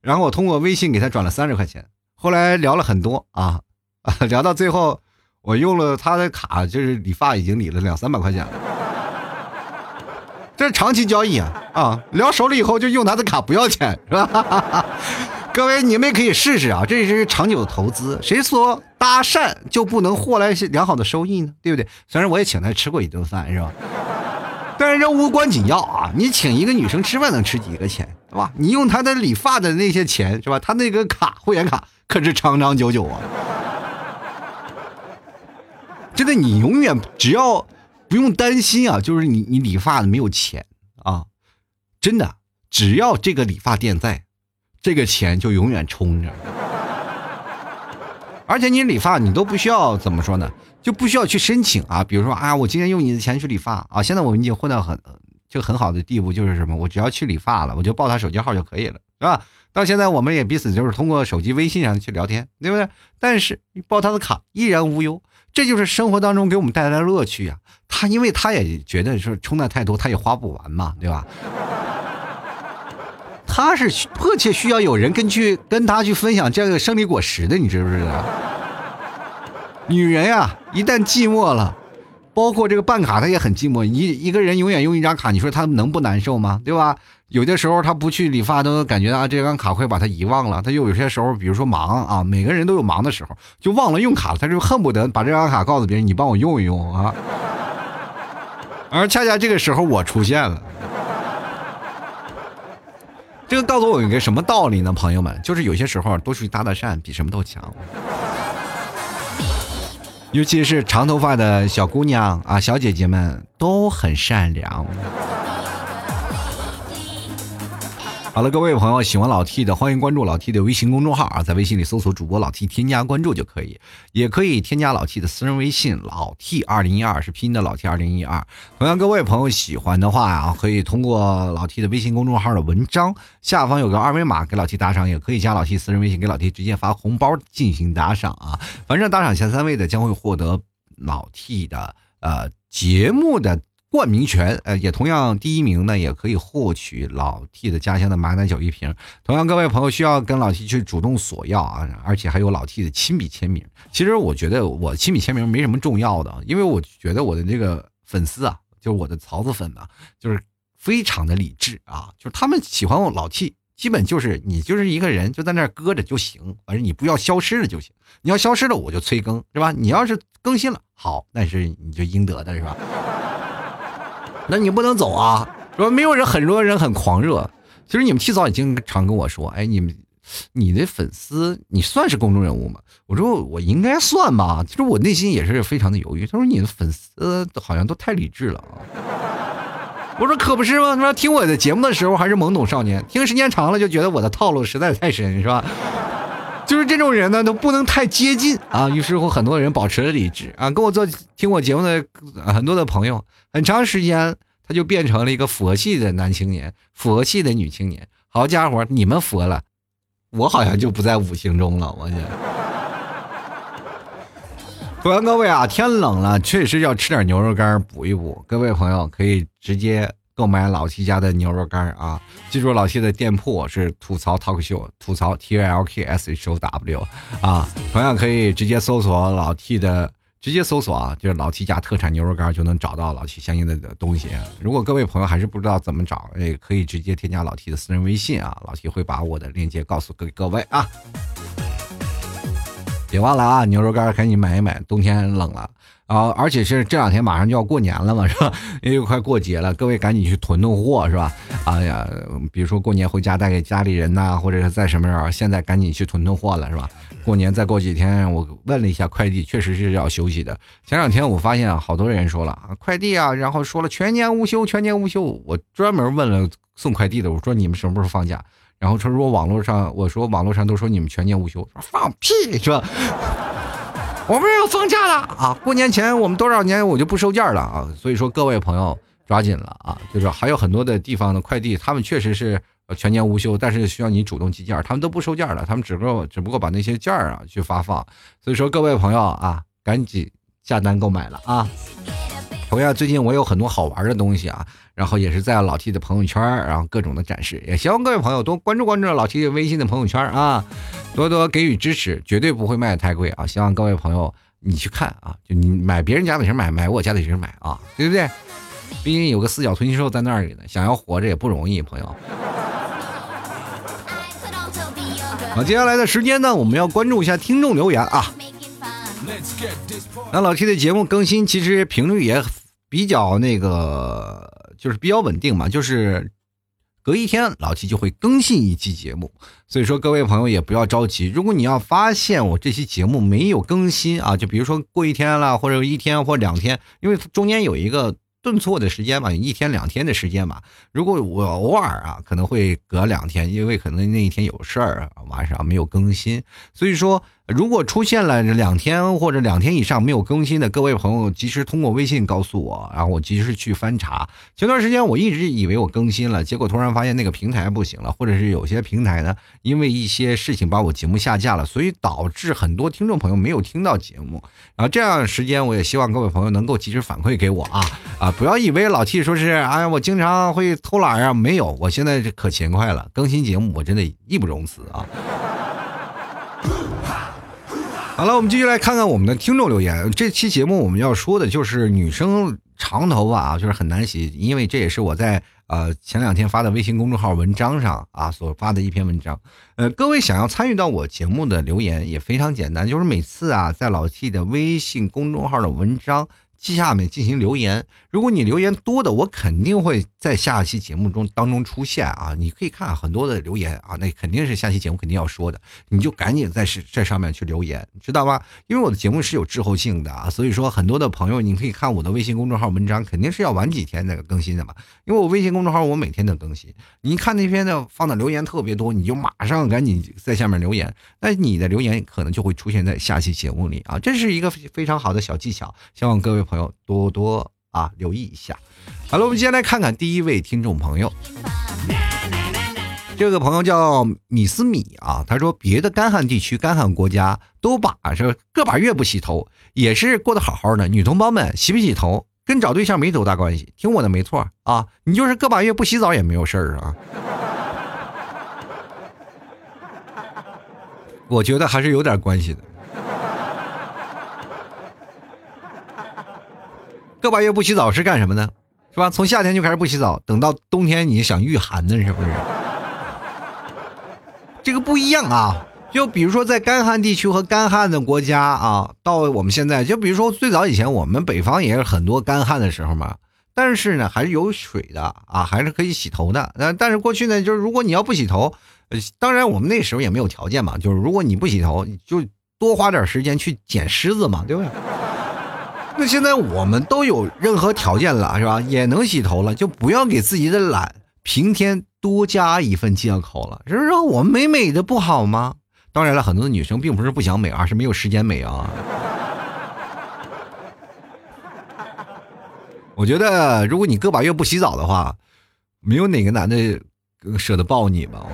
然后我通过微信给她转了三十块钱。后来聊了很多啊，聊到最后，我用了她的卡，就是理发已经理了两三百块钱了。这是长期交易啊啊！聊熟了以后就用她的卡不要钱是吧？各位，你们也可以试试啊，这是长久的投资。谁说搭讪就不能获来良好的收益呢？对不对？虽然我也请他吃过一顿饭，是吧？但是这无关紧要啊！你请一个女生吃饭能吃几个钱，是吧？你用她的理发的那些钱，是吧？她那个卡会员卡可是长长久久啊！真的，你永远只要不用担心啊，就是你你理发的没有钱啊，真的，只要这个理发店在。这个钱就永远充着，而且你理发你都不需要怎么说呢？就不需要去申请啊。比如说啊，我今天用你的钱去理发啊。现在我们已经混到很就很好的地步，就是什么？我只要去理发了，我就报他手机号就可以了，是吧？到现在我们也彼此就是通过手机微信上去聊天，对不对？但是你报他的卡依然无忧，这就是生活当中给我们带来的乐趣呀。他因为他也觉得是充的太多，他也花不完嘛，对吧？他是迫切需要有人跟去跟他去分享这个胜利果实的，你知不知道？女人呀，一旦寂寞了，包括这个办卡，她也很寂寞。一一个人永远用一张卡，你说他能不难受吗？对吧？有的时候他不去理发，都感觉啊，这张卡会把他遗忘了。他又有些时候，比如说忙啊，每个人都有忙的时候，就忘了用卡了，他就恨不得把这张卡告诉别人，你帮我用一用啊。而恰恰这个时候，我出现了。这个告诉我一个什么道理呢，朋友们？就是有些时候多出去搭搭讪比什么都强，尤其是长头发的小姑娘啊，小姐姐们都很善良。好了，各位朋友，喜欢老 T 的，欢迎关注老 T 的微信公众号啊，在微信里搜索主播老 T，添加关注就可以，也可以添加老 T 的私人微信老 T 二零一二，是拼音的老 T 二零一二。同样，各位朋友喜欢的话啊，可以通过老 T 的微信公众号的文章下方有个二维码给老 T 打赏，也可以加老 T 私人微信给老 T 直接发红包进行打赏啊。反正打赏前三位的将会获得老 T 的呃节目的。冠名权，呃，也同样第一名呢，也可以获取老 T 的家乡的马奶酒一瓶。同样，各位朋友需要跟老 T 去主动索要啊，而且还有老 T 的亲笔签名。其实我觉得我亲笔签名没什么重要的，因为我觉得我的这个粉丝啊，就是我的槽子粉啊，就是非常的理智啊，就是他们喜欢我老 T，基本就是你就是一个人就在那搁着就行，反正你不要消失了就行。你要消失了我就催更，是吧？你要是更新了，好，那是你就应得的，是吧？那你不能走啊！说没有人，很多人很狂热。其实你们提早也经常跟我说，哎，你们，你的粉丝，你算是公众人物吗？我说我应该算吧。其实我内心也是非常的犹豫。他说你的粉丝好像都太理智了啊。我说可不是吗？他说听我的节目的时候还是懵懂少年，听时间长了就觉得我的套路实在太深，是吧？就是这种人呢，都不能太接近啊。于是乎，很多人保持了理智啊。跟我做听我节目的很多的朋友，很长时间他就变成了一个佛系的男青年，佛系的女青年。好家伙，你们佛了，我好像就不在五行中了。我去。欢迎各位啊，天冷了，确实要吃点牛肉干补一补。各位朋友可以直接。购买老 T 家的牛肉干啊！记住老 T 的店铺是吐槽 talk Show，，吐槽 T L K S H O W 啊！同样可以直接搜索老 T 的直接搜索啊，就是老 T 家特产牛肉干就能找到老 T 相应的东西。如果各位朋友还是不知道怎么找，也可以直接添加老 T 的私人微信啊，老 T 会把我的链接告诉各各位啊。别忘了啊，牛肉干赶紧买一买，冬天冷了啊，而且是这两天马上就要过年了嘛，是吧？因为快过节了，各位赶紧去囤囤货，是吧？哎呀，比如说过年回家带给家里人呐，或者是在什么时候，现在赶紧去囤囤货了，是吧？过年再过几天，我问了一下快递，确实是要休息的。前两天我发现好多人说了快递啊，然后说了全年无休，全年无休。我专门问了送快递的，我说你们什么时候放假？然后他说网络上，我说网络上都说你们全年无休，放屁是吧？我们要放假了啊！过年前我们多少年我就不收件了啊！所以说各位朋友抓紧了啊！就是还有很多的地方的快递，他们确实是全年无休，但是需要你主动寄件，他们都不收件了，他们只不过只不过把那些件啊去发放。所以说各位朋友啊，赶紧下单购买了啊！同样，最近我有很多好玩的东西啊，然后也是在老 T 的朋友圈，然后各种的展示，也希望各位朋友多关注关注老 T 微信的朋友圈啊，多多给予支持，绝对不会卖的太贵啊！希望各位朋友你去看啊，就你买别人家的时候买，买我家的时候买啊，对不对？毕竟有个四脚吞金兽在那里呢，想要活着也不容易，朋友。好，接下来的时间呢，我们要关注一下听众留言啊。那老 T 的节目更新其实频率也比较那个，就是比较稳定嘛，就是隔一天老七就会更新一期节目，所以说各位朋友也不要着急。如果你要发现我这期节目没有更新啊，就比如说过一天了，或者一天或两天，因为中间有一个。顿挫的时间嘛，一天两天的时间嘛。如果我偶尔啊，可能会隔两天，因为可能那一天有事儿，晚上没有更新。所以说，如果出现了两天或者两天以上没有更新的各位朋友，及时通过微信告诉我，然后我及时去翻查。前段时间我一直以为我更新了，结果突然发现那个平台不行了，或者是有些平台呢，因为一些事情把我节目下架了，所以导致很多听众朋友没有听到节目。然后这样时间，我也希望各位朋友能够及时反馈给我啊啊！不要以为老 T 说是哎，我经常会偷懒啊，没有，我现在可勤快了，更新节目我真的义不容辞啊。好了，我们继续来看看我们的听众留言。这期节目我们要说的就是女生长头发啊，就是很难洗，因为这也是我在呃前两天发的微信公众号文章上啊所发的一篇文章。呃，各位想要参与到我节目的留言也非常简单，就是每次啊在老 T 的微信公众号的文章。下面进行留言，如果你留言多的，我肯定会在下期节目中当中出现啊！你可以看很多的留言啊，那肯定是下期节目肯定要说的，你就赶紧在是这上面去留言，知道吗？因为我的节目是有滞后性的啊，所以说很多的朋友，你可以看我的微信公众号文章，肯定是要晚几天那个更新的嘛，因为我微信公众号我每天都更新，你看那篇的放的留言特别多，你就马上赶紧在下面留言，那你的留言可能就会出现在下期节目里啊，这是一个非常好的小技巧，希望各位。朋友多多啊，留意一下。好了，我们接下来看看第一位听众朋友。这个朋友叫米斯米啊，他说别的干旱地区、干旱国家都把这个把月不洗头，也是过得好好的。女同胞们洗不洗头跟找对象没多大关系，听我的没错啊，你就是个把月不洗澡也没有事儿啊。我觉得还是有点关系的。个把月不洗澡是干什么呢？是吧？从夏天就开始不洗澡，等到冬天你想御寒呢，是不是？这个不一样啊！就比如说在干旱地区和干旱的国家啊，到我们现在，就比如说最早以前我们北方也是很多干旱的时候嘛，但是呢还是有水的啊，还是可以洗头的。呃，但是过去呢，就是如果你要不洗头，当然我们那时候也没有条件嘛，就是如果你不洗头，就多花点时间去捡虱子嘛，对不对？那现在我们都有任何条件了，是吧？也能洗头了，就不要给自己的懒平添多加一份借口了，是不是？我美美的不好吗？当然了，很多女生并不是不想美，而是没有时间美啊。我觉得，如果你个把月不洗澡的话，没有哪个男的舍得抱你吧？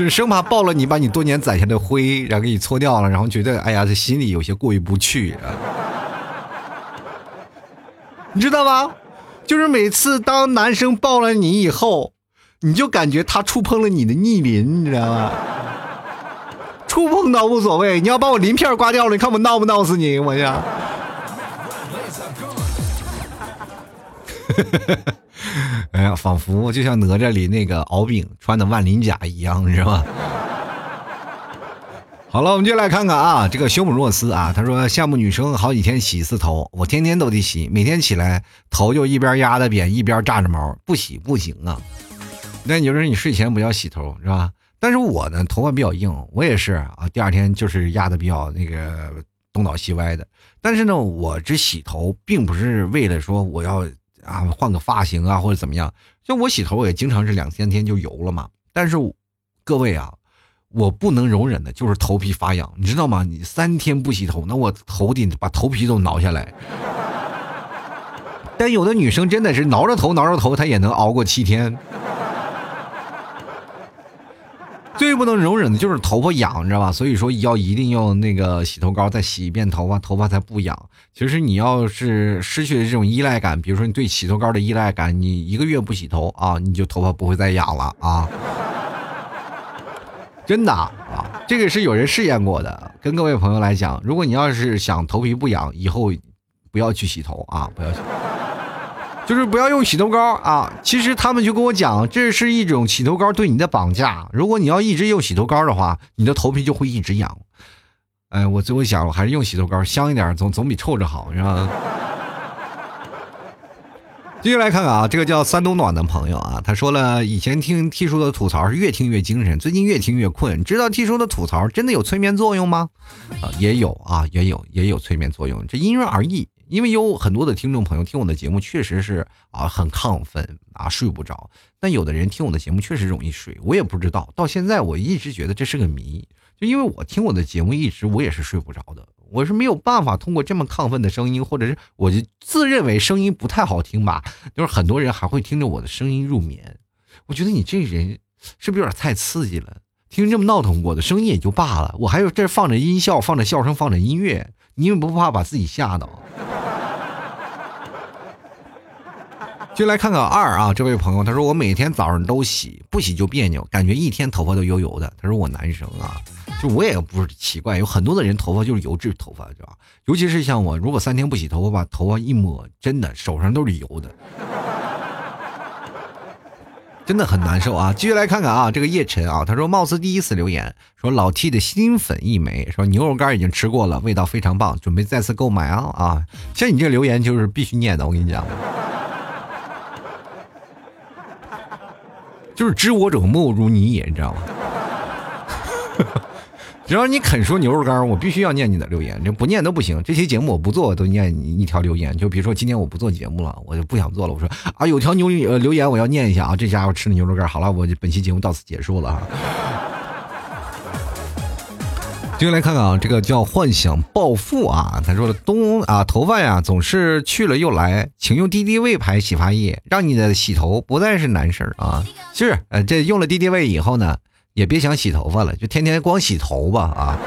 就是生怕抱了你，把你多年攒下的灰，然后给你搓掉了，然后觉得哎呀，这心里有些过意不去啊。你知道吗？就是每次当男生抱了你以后，你就感觉他触碰了你的逆鳞，你知道吗？触碰到无所谓，你要把我鳞片刮掉了，你看我闹不闹死你？我呀。哎呀，仿佛就像哪吒里那个敖丙穿的万灵甲一样，是吧？好了，我们就来看看啊，这个休姆诺斯啊，他说羡慕女生好几天洗一次头，我天天都得洗，每天起来头就一边压的扁，一边炸着毛，不洗不行啊。那你就说你睡前不要洗头是吧？但是我呢，头发比较硬，我也是啊，第二天就是压的比较那个东倒西歪的。但是呢，我这洗头并不是为了说我要。啊，换个发型啊，或者怎么样？就我洗头，也经常是两三天就油了嘛。但是各位啊，我不能容忍的就是头皮发痒，你知道吗？你三天不洗头，那我头顶把头皮都挠下来。但有的女生真的是挠着头挠着头，她也能熬过七天。最不能容忍的就是头发痒，你知道吧？所以说要一定要那个洗头膏再洗一遍头发，头发才不痒。其实你要是失去了这种依赖感，比如说你对洗头膏的依赖感，你一个月不洗头啊，你就头发不会再痒了啊！真的啊，这个是有人试验过的。跟各位朋友来讲，如果你要是想头皮不痒，以后不要去洗头啊，不要。就是不要用洗头膏啊！其实他们就跟我讲，这是一种洗头膏对你的绑架。如果你要一直用洗头膏的话，你的头皮就会一直痒。哎，我最后想，我还是用洗头膏香一点，总总比臭着好，是吧？继续来看看啊，这个叫三冬暖的朋友啊，他说了，以前听 T 叔的吐槽是越听越精神，最近越听越困。知道 T 叔的吐槽真的有催眠作用吗？啊，也有啊，也有也有催眠作用，这因人而异。因为有很多的听众朋友听我的节目，确实是啊很亢奋啊睡不着。但有的人听我的节目确实容易睡，我也不知道。到现在我一直觉得这是个谜，就因为我听我的节目一直我也是睡不着的，我是没有办法通过这么亢奋的声音，或者是我就自认为声音不太好听吧，就是很多人还会听着我的声音入眠。我觉得你这人是不是有点太刺激了？听这么闹腾，我的声音也就罢了，我还有这放着音效，放着笑声，放着音乐，你也不怕把自己吓到？就来看看二啊，这位朋友他说我每天早上都洗，不洗就别扭，感觉一天头发都油油的。他说我男生啊，就我也不是奇怪，有很多的人头发就是油质头发，知道吧？尤其是像我，如果三天不洗头发，把头发一抹，真的手上都是油的，真的很难受啊。继续来看看啊，这个叶晨啊，他说貌似第一次留言，说老 T 的新粉一枚，说牛肉干已经吃过了，味道非常棒，准备再次购买啊啊！像你这留言就是必须念的，我跟你讲。就是知我者莫如你也，你知道吗？只要你肯说牛肉干，我必须要念你的留言，这不念都不行。这期节目我不做，我都念你一条留言。就比如说今天我不做节目了，我就不想做了。我说啊，有条牛呃留言我要念一下啊，这家伙吃的牛肉干。好了，我本期节目到此结束了啊。接下来看看啊，这个叫幻想暴富啊，他说的东啊，头发呀总是去了又来，请用敌敌畏牌洗发液，让你的洗头不再是难事儿啊。是，呃，这用了敌敌畏以后呢，也别想洗头发了，就天天光洗头吧啊。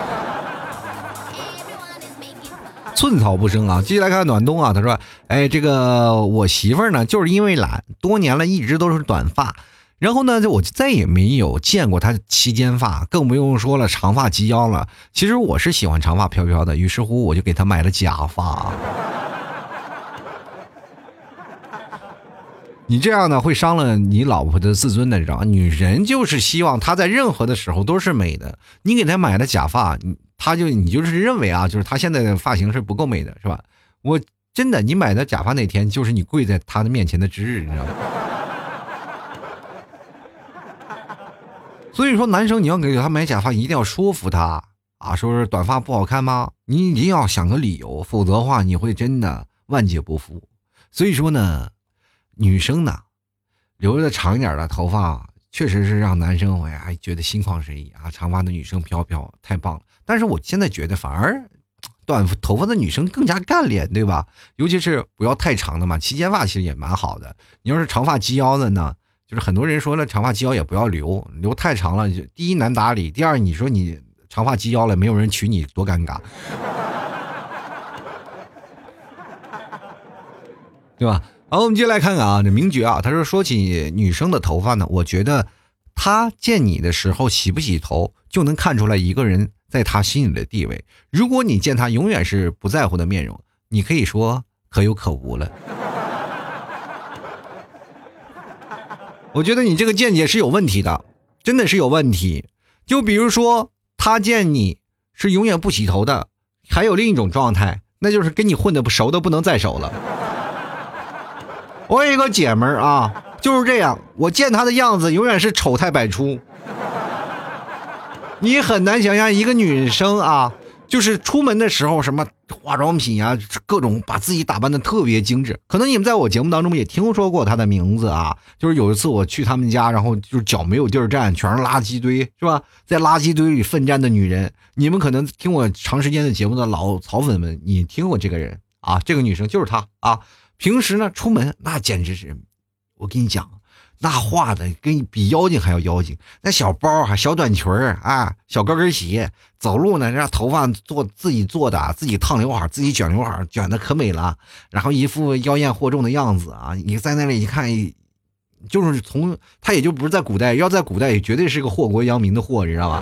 寸草不生啊。继续来看暖冬啊，他说，哎，这个我媳妇呢，就是因为懒，多年了一直都是短发。然后呢，就我就再也没有见过她齐肩发，更不用说了长发及腰了。其实我是喜欢长发飘飘的，于是乎我就给她买了假发。你这样呢，会伤了你老婆的自尊的，你知道吗？女人就是希望她在任何的时候都是美的。你给她买的假发，她就你就是认为啊，就是她现在的发型是不够美的，是吧？我真的，你买的假发那天就是你跪在她的面前的之日，你知道吗？所以说，男生你要给他买假发，一定要说服他啊！说是短发不好看吗？你一定要想个理由，否则的话，你会真的万劫不复。所以说呢，女生呢，留着长一点的头发，确实是让男生哎呀觉得心旷神怡啊！长发的女生飘飘，太棒了。但是我现在觉得，反而 短头发的女生更加干练，对吧？尤其是不要太长的嘛，齐肩发其实也蛮好的。你要是长发及腰的呢？就是很多人说了，长发及腰也不要留，留太长了，第一难打理，第二你说你长发及腰了，没有人娶你，多尴尬，对吧？好，我们接下来看看啊，这名爵啊，他说说起女生的头发呢，我觉得他见你的时候洗不洗头，就能看出来一个人在他心里的地位。如果你见他永远是不在乎的面容，你可以说可有可无了。我觉得你这个见解是有问题的，真的是有问题。就比如说，他见你是永远不洗头的，还有另一种状态，那就是跟你混的不熟的不能再熟了。我有一个姐们儿啊，就是这样，我见她的样子永远是丑态百出。你很难想象一个女生啊。就是出门的时候，什么化妆品呀，各种把自己打扮的特别精致。可能你们在我节目当中也听说过她的名字啊。就是有一次我去他们家，然后就是脚没有地儿站，全是垃圾堆，是吧？在垃圾堆里奋战的女人，你们可能听我长时间的节目的老草粉们，你听过这个人啊？这个女生就是她啊。平时呢，出门那简直是，我跟你讲。那画的跟比妖精还要妖精，那小包还小短裙儿啊，小高跟鞋，走路呢，让头发做自己做的，自己烫刘海，自己卷刘海，卷的可美了，然后一副妖艳惑众的样子啊！你在那里一看，就是从他也就不是在古代，要在古代也绝对是个祸国殃民的祸，你知道吧？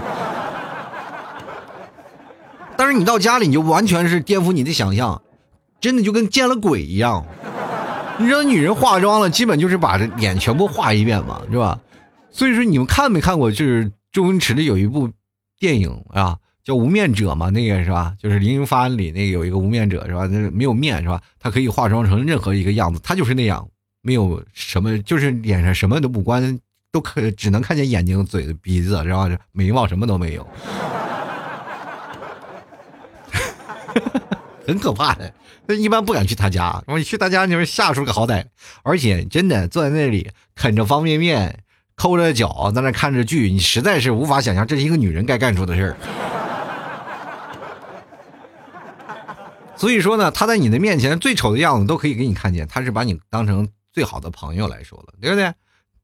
但是你到家里，你就完全是颠覆你的想象，真的就跟见了鬼一样。你知道女人化妆了，基本就是把这脸全部画一遍嘛，是吧？所以说你们看没看过？就是周星驰的有一部电影啊，叫《无面者》嘛，那个是吧？就是林发里那个有一个无面者是吧？那没有面是吧？他可以化妆成任何一个样子，他就是那样，没有什么，就是脸上什么都不关，都可只能看见眼睛、嘴、鼻子，然后眉毛什么都没有。很可怕的，那一般不敢去他家。我去他家，你说吓出个好歹。而且真的坐在那里啃着方便面，抠着脚在那看着剧，你实在是无法想象这是一个女人该干出的事儿。所以说呢，他在你的面前最丑的样子都可以给你看见，他是把你当成最好的朋友来说了，对不对？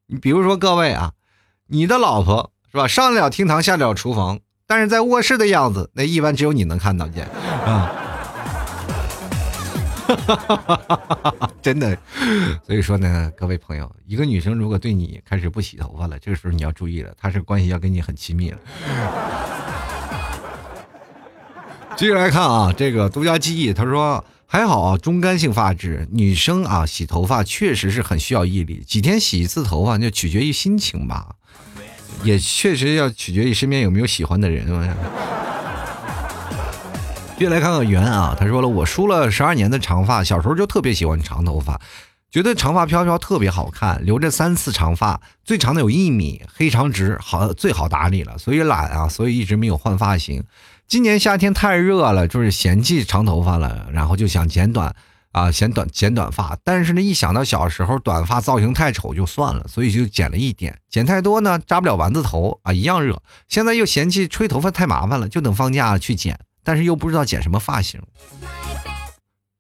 你比如说各位啊，你的老婆是吧，上得了厅堂，下得了厨房，但是在卧室的样子，那一般只有你能看到见啊。真的，所以说呢，各位朋友，一个女生如果对你开始不洗头发了，这个时候你要注意了，她是关系要跟你很亲密了。接着来看啊，这个独家记忆，他说还好啊，中干性发质，女生啊洗头发确实是很需要毅力，几天洗一次头发就取决于心情吧，也确实要取决于身边有没有喜欢的人。接下来看看圆啊，他说了，我梳了十二年的长发，小时候就特别喜欢长头发，觉得长发飘飘特别好看，留着三次长发，最长的有一米，黑长直，好最好打理了，所以懒啊，所以一直没有换发型。今年夏天太热了，就是嫌弃长头发了，然后就想剪短啊，剪短剪短发，但是呢，一想到小时候短发造型太丑就算了，所以就剪了一点，剪太多呢扎不了丸子头啊，一样热。现在又嫌弃吹头发太麻烦了，就等放假去剪。但是又不知道剪什么发型，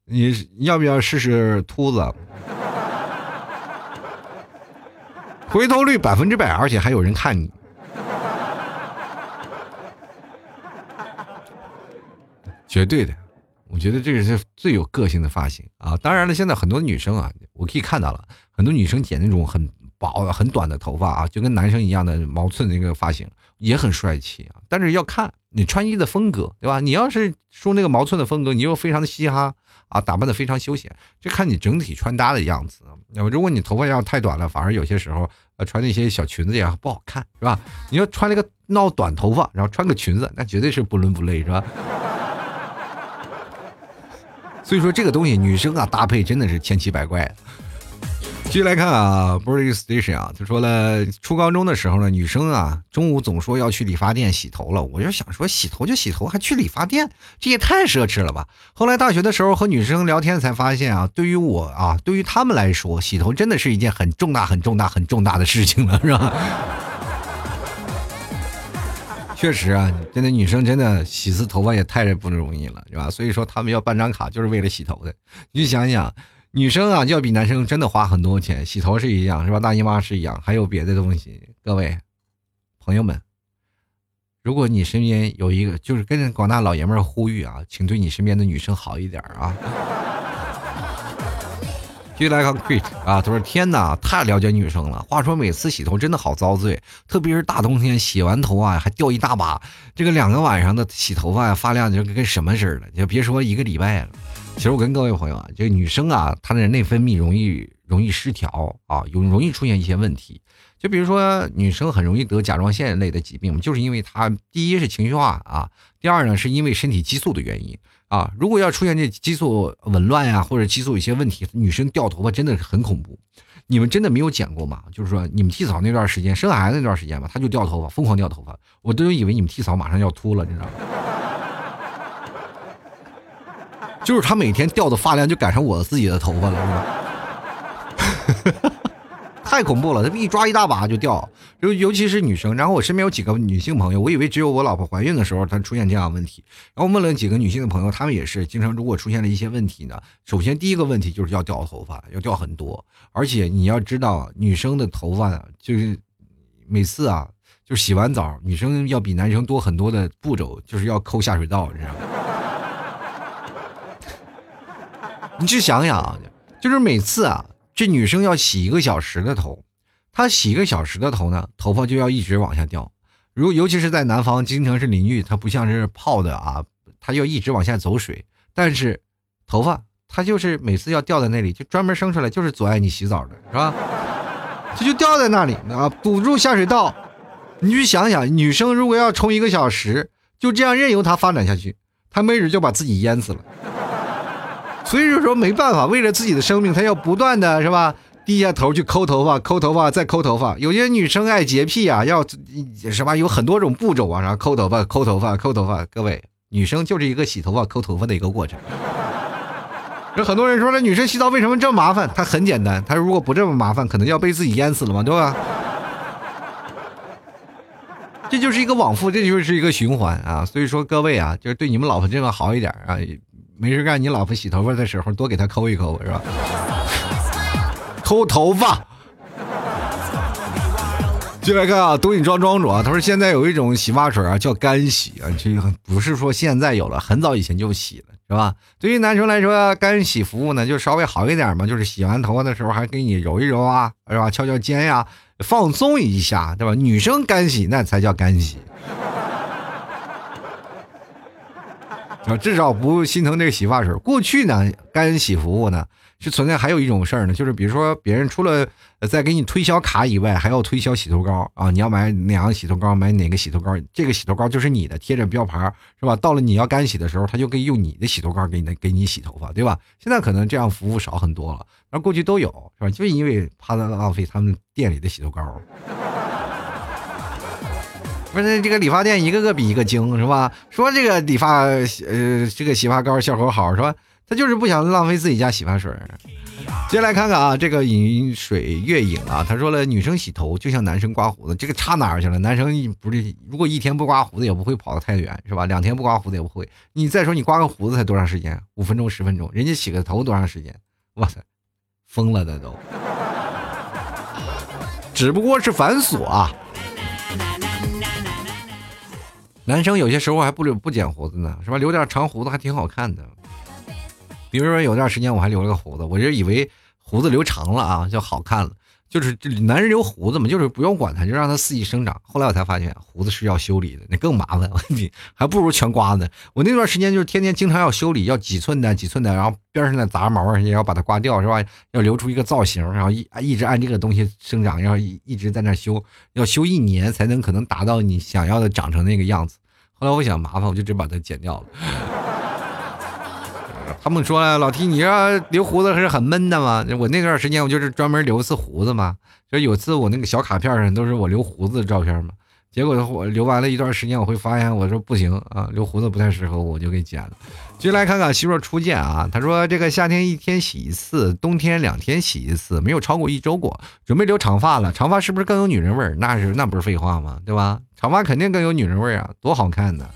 你要不要试试秃子？回头率百分之百，而且还有人看你，绝对的。我觉得这个是最有个性的发型啊！当然了，现在很多女生啊，我可以看到了，很多女生剪那种很薄的、很短的头发啊，就跟男生一样的毛寸那个发型，也很帅气啊。但是要看。你穿衣的风格，对吧？你要是梳那个毛寸的风格，你又非常的嘻哈啊，打扮的非常休闲，这看你整体穿搭的样子。那么如果你头发要太短了，反而有些时候呃穿那些小裙子也不好看，是吧？你要穿那个闹短头发，然后穿个裙子，那绝对是不伦不类，是吧？所以说这个东西，女生啊搭配真的是千奇百怪。继续来看啊 b r y Station 啊，他说了，初高中的时候呢，女生啊，中午总说要去理发店洗头了。我就想说，洗头就洗头，还去理发店，这也太奢侈了吧。后来大学的时候和女生聊天才发现啊，对于我啊，对于他们来说，洗头真的是一件很重大、很重大、很重大的事情了，是吧？确实啊，真的女生真的洗次头发也太不容易了，是吧？所以说他们要办张卡就是为了洗头的，你想想。女生啊，就要比男生真的花很多钱，洗头是一样，是吧？大姨妈是一样，还有别的东西。各位朋友们，如果你身边有一个，就是跟广大老爷们呼吁啊，请对你身边的女生好一点啊。继续来看 Quit 啊，他说天哪，太了解女生了。话说每次洗头真的好遭罪，特别是大冬天洗完头啊，还掉一大把。这个两个晚上的洗头发发量就跟什么似的，就别说一个礼拜了。其实我跟各位朋友啊，这女生啊，她的内分泌容易容易失调啊，有容易出现一些问题。就比如说女生很容易得甲状腺类的疾病，就是因为她第一是情绪化啊，第二呢是因为身体激素的原因。啊，如果要出现这激素紊乱呀，或者激素有些问题，女生掉头发真的是很恐怖。你们真的没有剪过吗？就是说，你们剃草那段时间生孩子那段时间吧，她就掉头发，疯狂掉头发，我都以为你们剃草马上要秃了，你知道吗？就是她每天掉的发量就赶上我自己的头发了，是吧？太恐怖了，他一抓一大把就掉，尤尤其是女生。然后我身边有几个女性朋友，我以为只有我老婆怀孕的时候她出现这样问题。然后问了几个女性的朋友，她们也是经常如果出现了一些问题呢。首先第一个问题就是要掉头发，要掉很多，而且你要知道，女生的头发就是每次啊，就洗完澡，女生要比男生多很多的步骤，就是要抠下水道，你知道吗？你去想想啊，就是每次啊。这女生要洗一个小时的头，她洗一个小时的头呢，头发就要一直往下掉。如尤其是在南方，经常是淋浴，它不像是泡的啊，它要一直往下走水。但是头发它就是每次要掉在那里，就专门生出来就是阻碍你洗澡的，是吧？它就掉在那里啊，堵住下水道。你去想想，女生如果要冲一个小时，就这样任由它发展下去，她没准就把自己淹死了。所以就说没办法，为了自己的生命，她要不断的是吧，低下头去抠头发，抠头发，再抠头发。有些女生爱洁癖啊，要什么有很多种步骤啊，然后抠头发，抠头发，抠头发。各位，女生就是一个洗头发、抠头发的一个过程。有很多人说，这女生洗澡为什么这么麻烦？她很简单，她如果不这么麻烦，可能要被自己淹死了嘛，对吧？这就是一个往复，这就是一个循环啊。所以说，各位啊，就是对你们老婆这个好一点啊。没事干，你老婆洗头发的时候多给她抠一抠，是吧？抠头发。进来看啊，东影庄庄主啊，他说现在有一种洗发水啊，叫干洗啊，这个不是说现在有了，很早以前就洗了，是吧？对于男生来说，干洗服务呢就稍微好一点嘛，就是洗完头发的时候还给你揉一揉啊，是吧？敲敲肩呀，放松一下，对吧？女生干洗那才叫干洗。啊，至少不心疼这个洗发水。过去呢，干洗服务呢是存在还有一种事儿呢，就是比如说别人除了在给你推销卡以外，还要推销洗头膏啊。你要买哪样洗头膏，买哪个洗头膏，这个洗头膏就是你的，贴着标牌是吧？到了你要干洗的时候，他就可以用你的洗头膏给你给你洗头发，对吧？现在可能这样服务少很多了，那过去都有是吧？就因为怕他浪费他们店里的洗头膏。不是这个理发店一个个比一个精是吧？说这个理发呃这个洗发膏效果好是吧？他就是不想浪费自己家洗发水。接下来看看啊，这个饮水月影啊，他说了，女生洗头就像男生刮胡子，这个差哪儿去了？男生不是如果一天不刮胡子也不会跑得太远是吧？两天不刮胡子也不会。你再说你刮个胡子才多长时间？五分钟十分钟，人家洗个头多长时间？哇塞，疯了的都，只不过是繁琐啊。男生有些时候还不留不剪胡子呢，是吧？留点长胡子还挺好看的。比如说有段时间我还留了个胡子，我就以为胡子留长了啊就好看了。就是这男人留胡子嘛，就是不用管它，就让它肆意生长。后来我才发现，胡子是要修理的，那更麻烦。你还不如全刮呢。我那段时间就是天天经常要修理，要几寸的几寸的，然后边上的杂毛也要把它刮掉，是吧？要留出一个造型，然后一一直按这个东西生长，然后一一直在那修，要修一年才能可能达到你想要的长成那个样子。后来我想麻烦，我就直接把它剪掉了。他们说老 T，你说留胡子是很闷的吗？我那段时间我就是专门留一次胡子嘛，就有次我那个小卡片上都是我留胡子的照片嘛。结果我留完了一段时间，我会发现我说不行啊，留胡子不太适合，我就给剪了。接下来看看希若初见啊，他说这个夏天一天洗一次，冬天两天洗一次，没有超过一周过。准备留长发了，长发是不是更有女人味儿那是那不是废话吗？对吧？长发肯定更有女人味儿啊，多好看呢！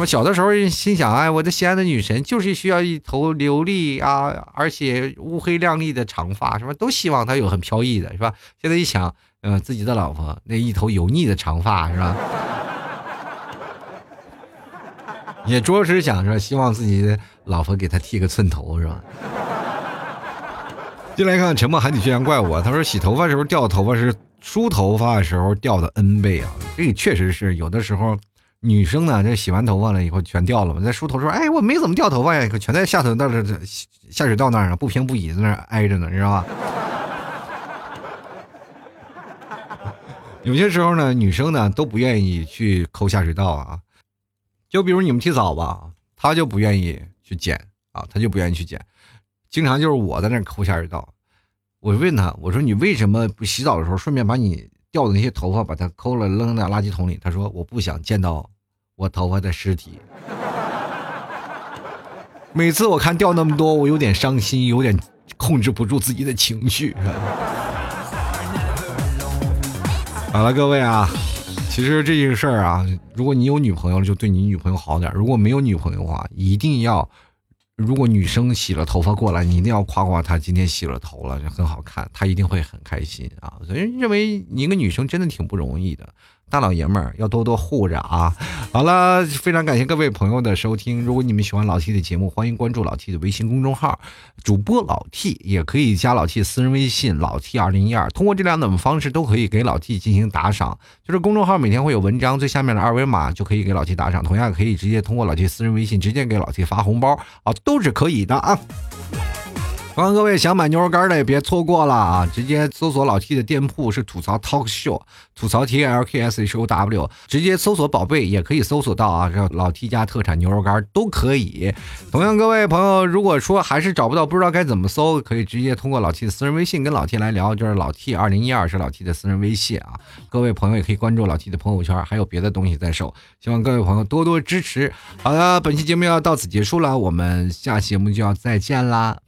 我小的时候心想，哎，我的心爱的女神就是需要一头流利啊，而且乌黑亮丽的长发，是吧？都希望她有很飘逸的，是吧？现在一想，嗯，自己的老婆那一头油腻的长发，是吧？也着实想说，希望自己的老婆给他剃个寸头，是吧？进来看沉默海底居然怪我，他说洗头发时候掉头发是梳头发的时候掉的 N 倍啊！这个确实是有的时候女生呢，这洗完头发了以后全掉了嘛，在梳头时候，哎，我没怎么掉头发呀，全在下水道这下水道那儿不平不倚在那儿挨着呢，你知道吧？有些时候呢，女生呢都不愿意去抠下水道啊，就比如你们洗澡吧，她就不愿意去捡啊，她就不愿意去捡，经常就是我在那抠下水道。我问她，我说你为什么不洗澡的时候顺便把你掉的那些头发把它抠了扔在垃圾桶里？他说我不想见到我头发的尸体。每次我看掉那么多，我有点伤心，有点控制不住自己的情绪。好了，各位啊，其实这件事儿啊，如果你有女朋友了，就对你女朋友好点；如果没有女朋友的话，一定要，如果女生洗了头发过来，你一定要夸夸她今天洗了头了，就很好看，她一定会很开心啊。所以认为你一个女生真的挺不容易的。大老爷们儿要多多护着啊！好了，非常感谢各位朋友的收听。如果你们喜欢老 T 的节目，欢迎关注老 T 的微信公众号，主播老 T 也可以加老 T 私人微信老 T 二零一二。通过这两种方式都可以给老 T 进行打赏，就是公众号每天会有文章，最下面的二维码就可以给老 T 打赏。同样可以直接通过老 T 私人微信直接给老 T 发红包啊，都是可以的啊。欢迎各位想买牛肉干的也别错过了啊！直接搜索老 T 的店铺是吐槽 Talk Show，吐槽 T L K S H O W，直接搜索宝贝也可以搜索到啊，这老 T 家特产牛肉干都可以。同样，各位朋友如果说还是找不到，不知道该怎么搜，可以直接通过老 T 的私人微信跟老 T 来聊，就是老 T 二零一二是老 T 的私人微信啊。各位朋友也可以关注老 T 的朋友圈，还有别的东西在售，希望各位朋友多多支持。好的，本期节目要到此结束了，我们下期节目就要再见啦。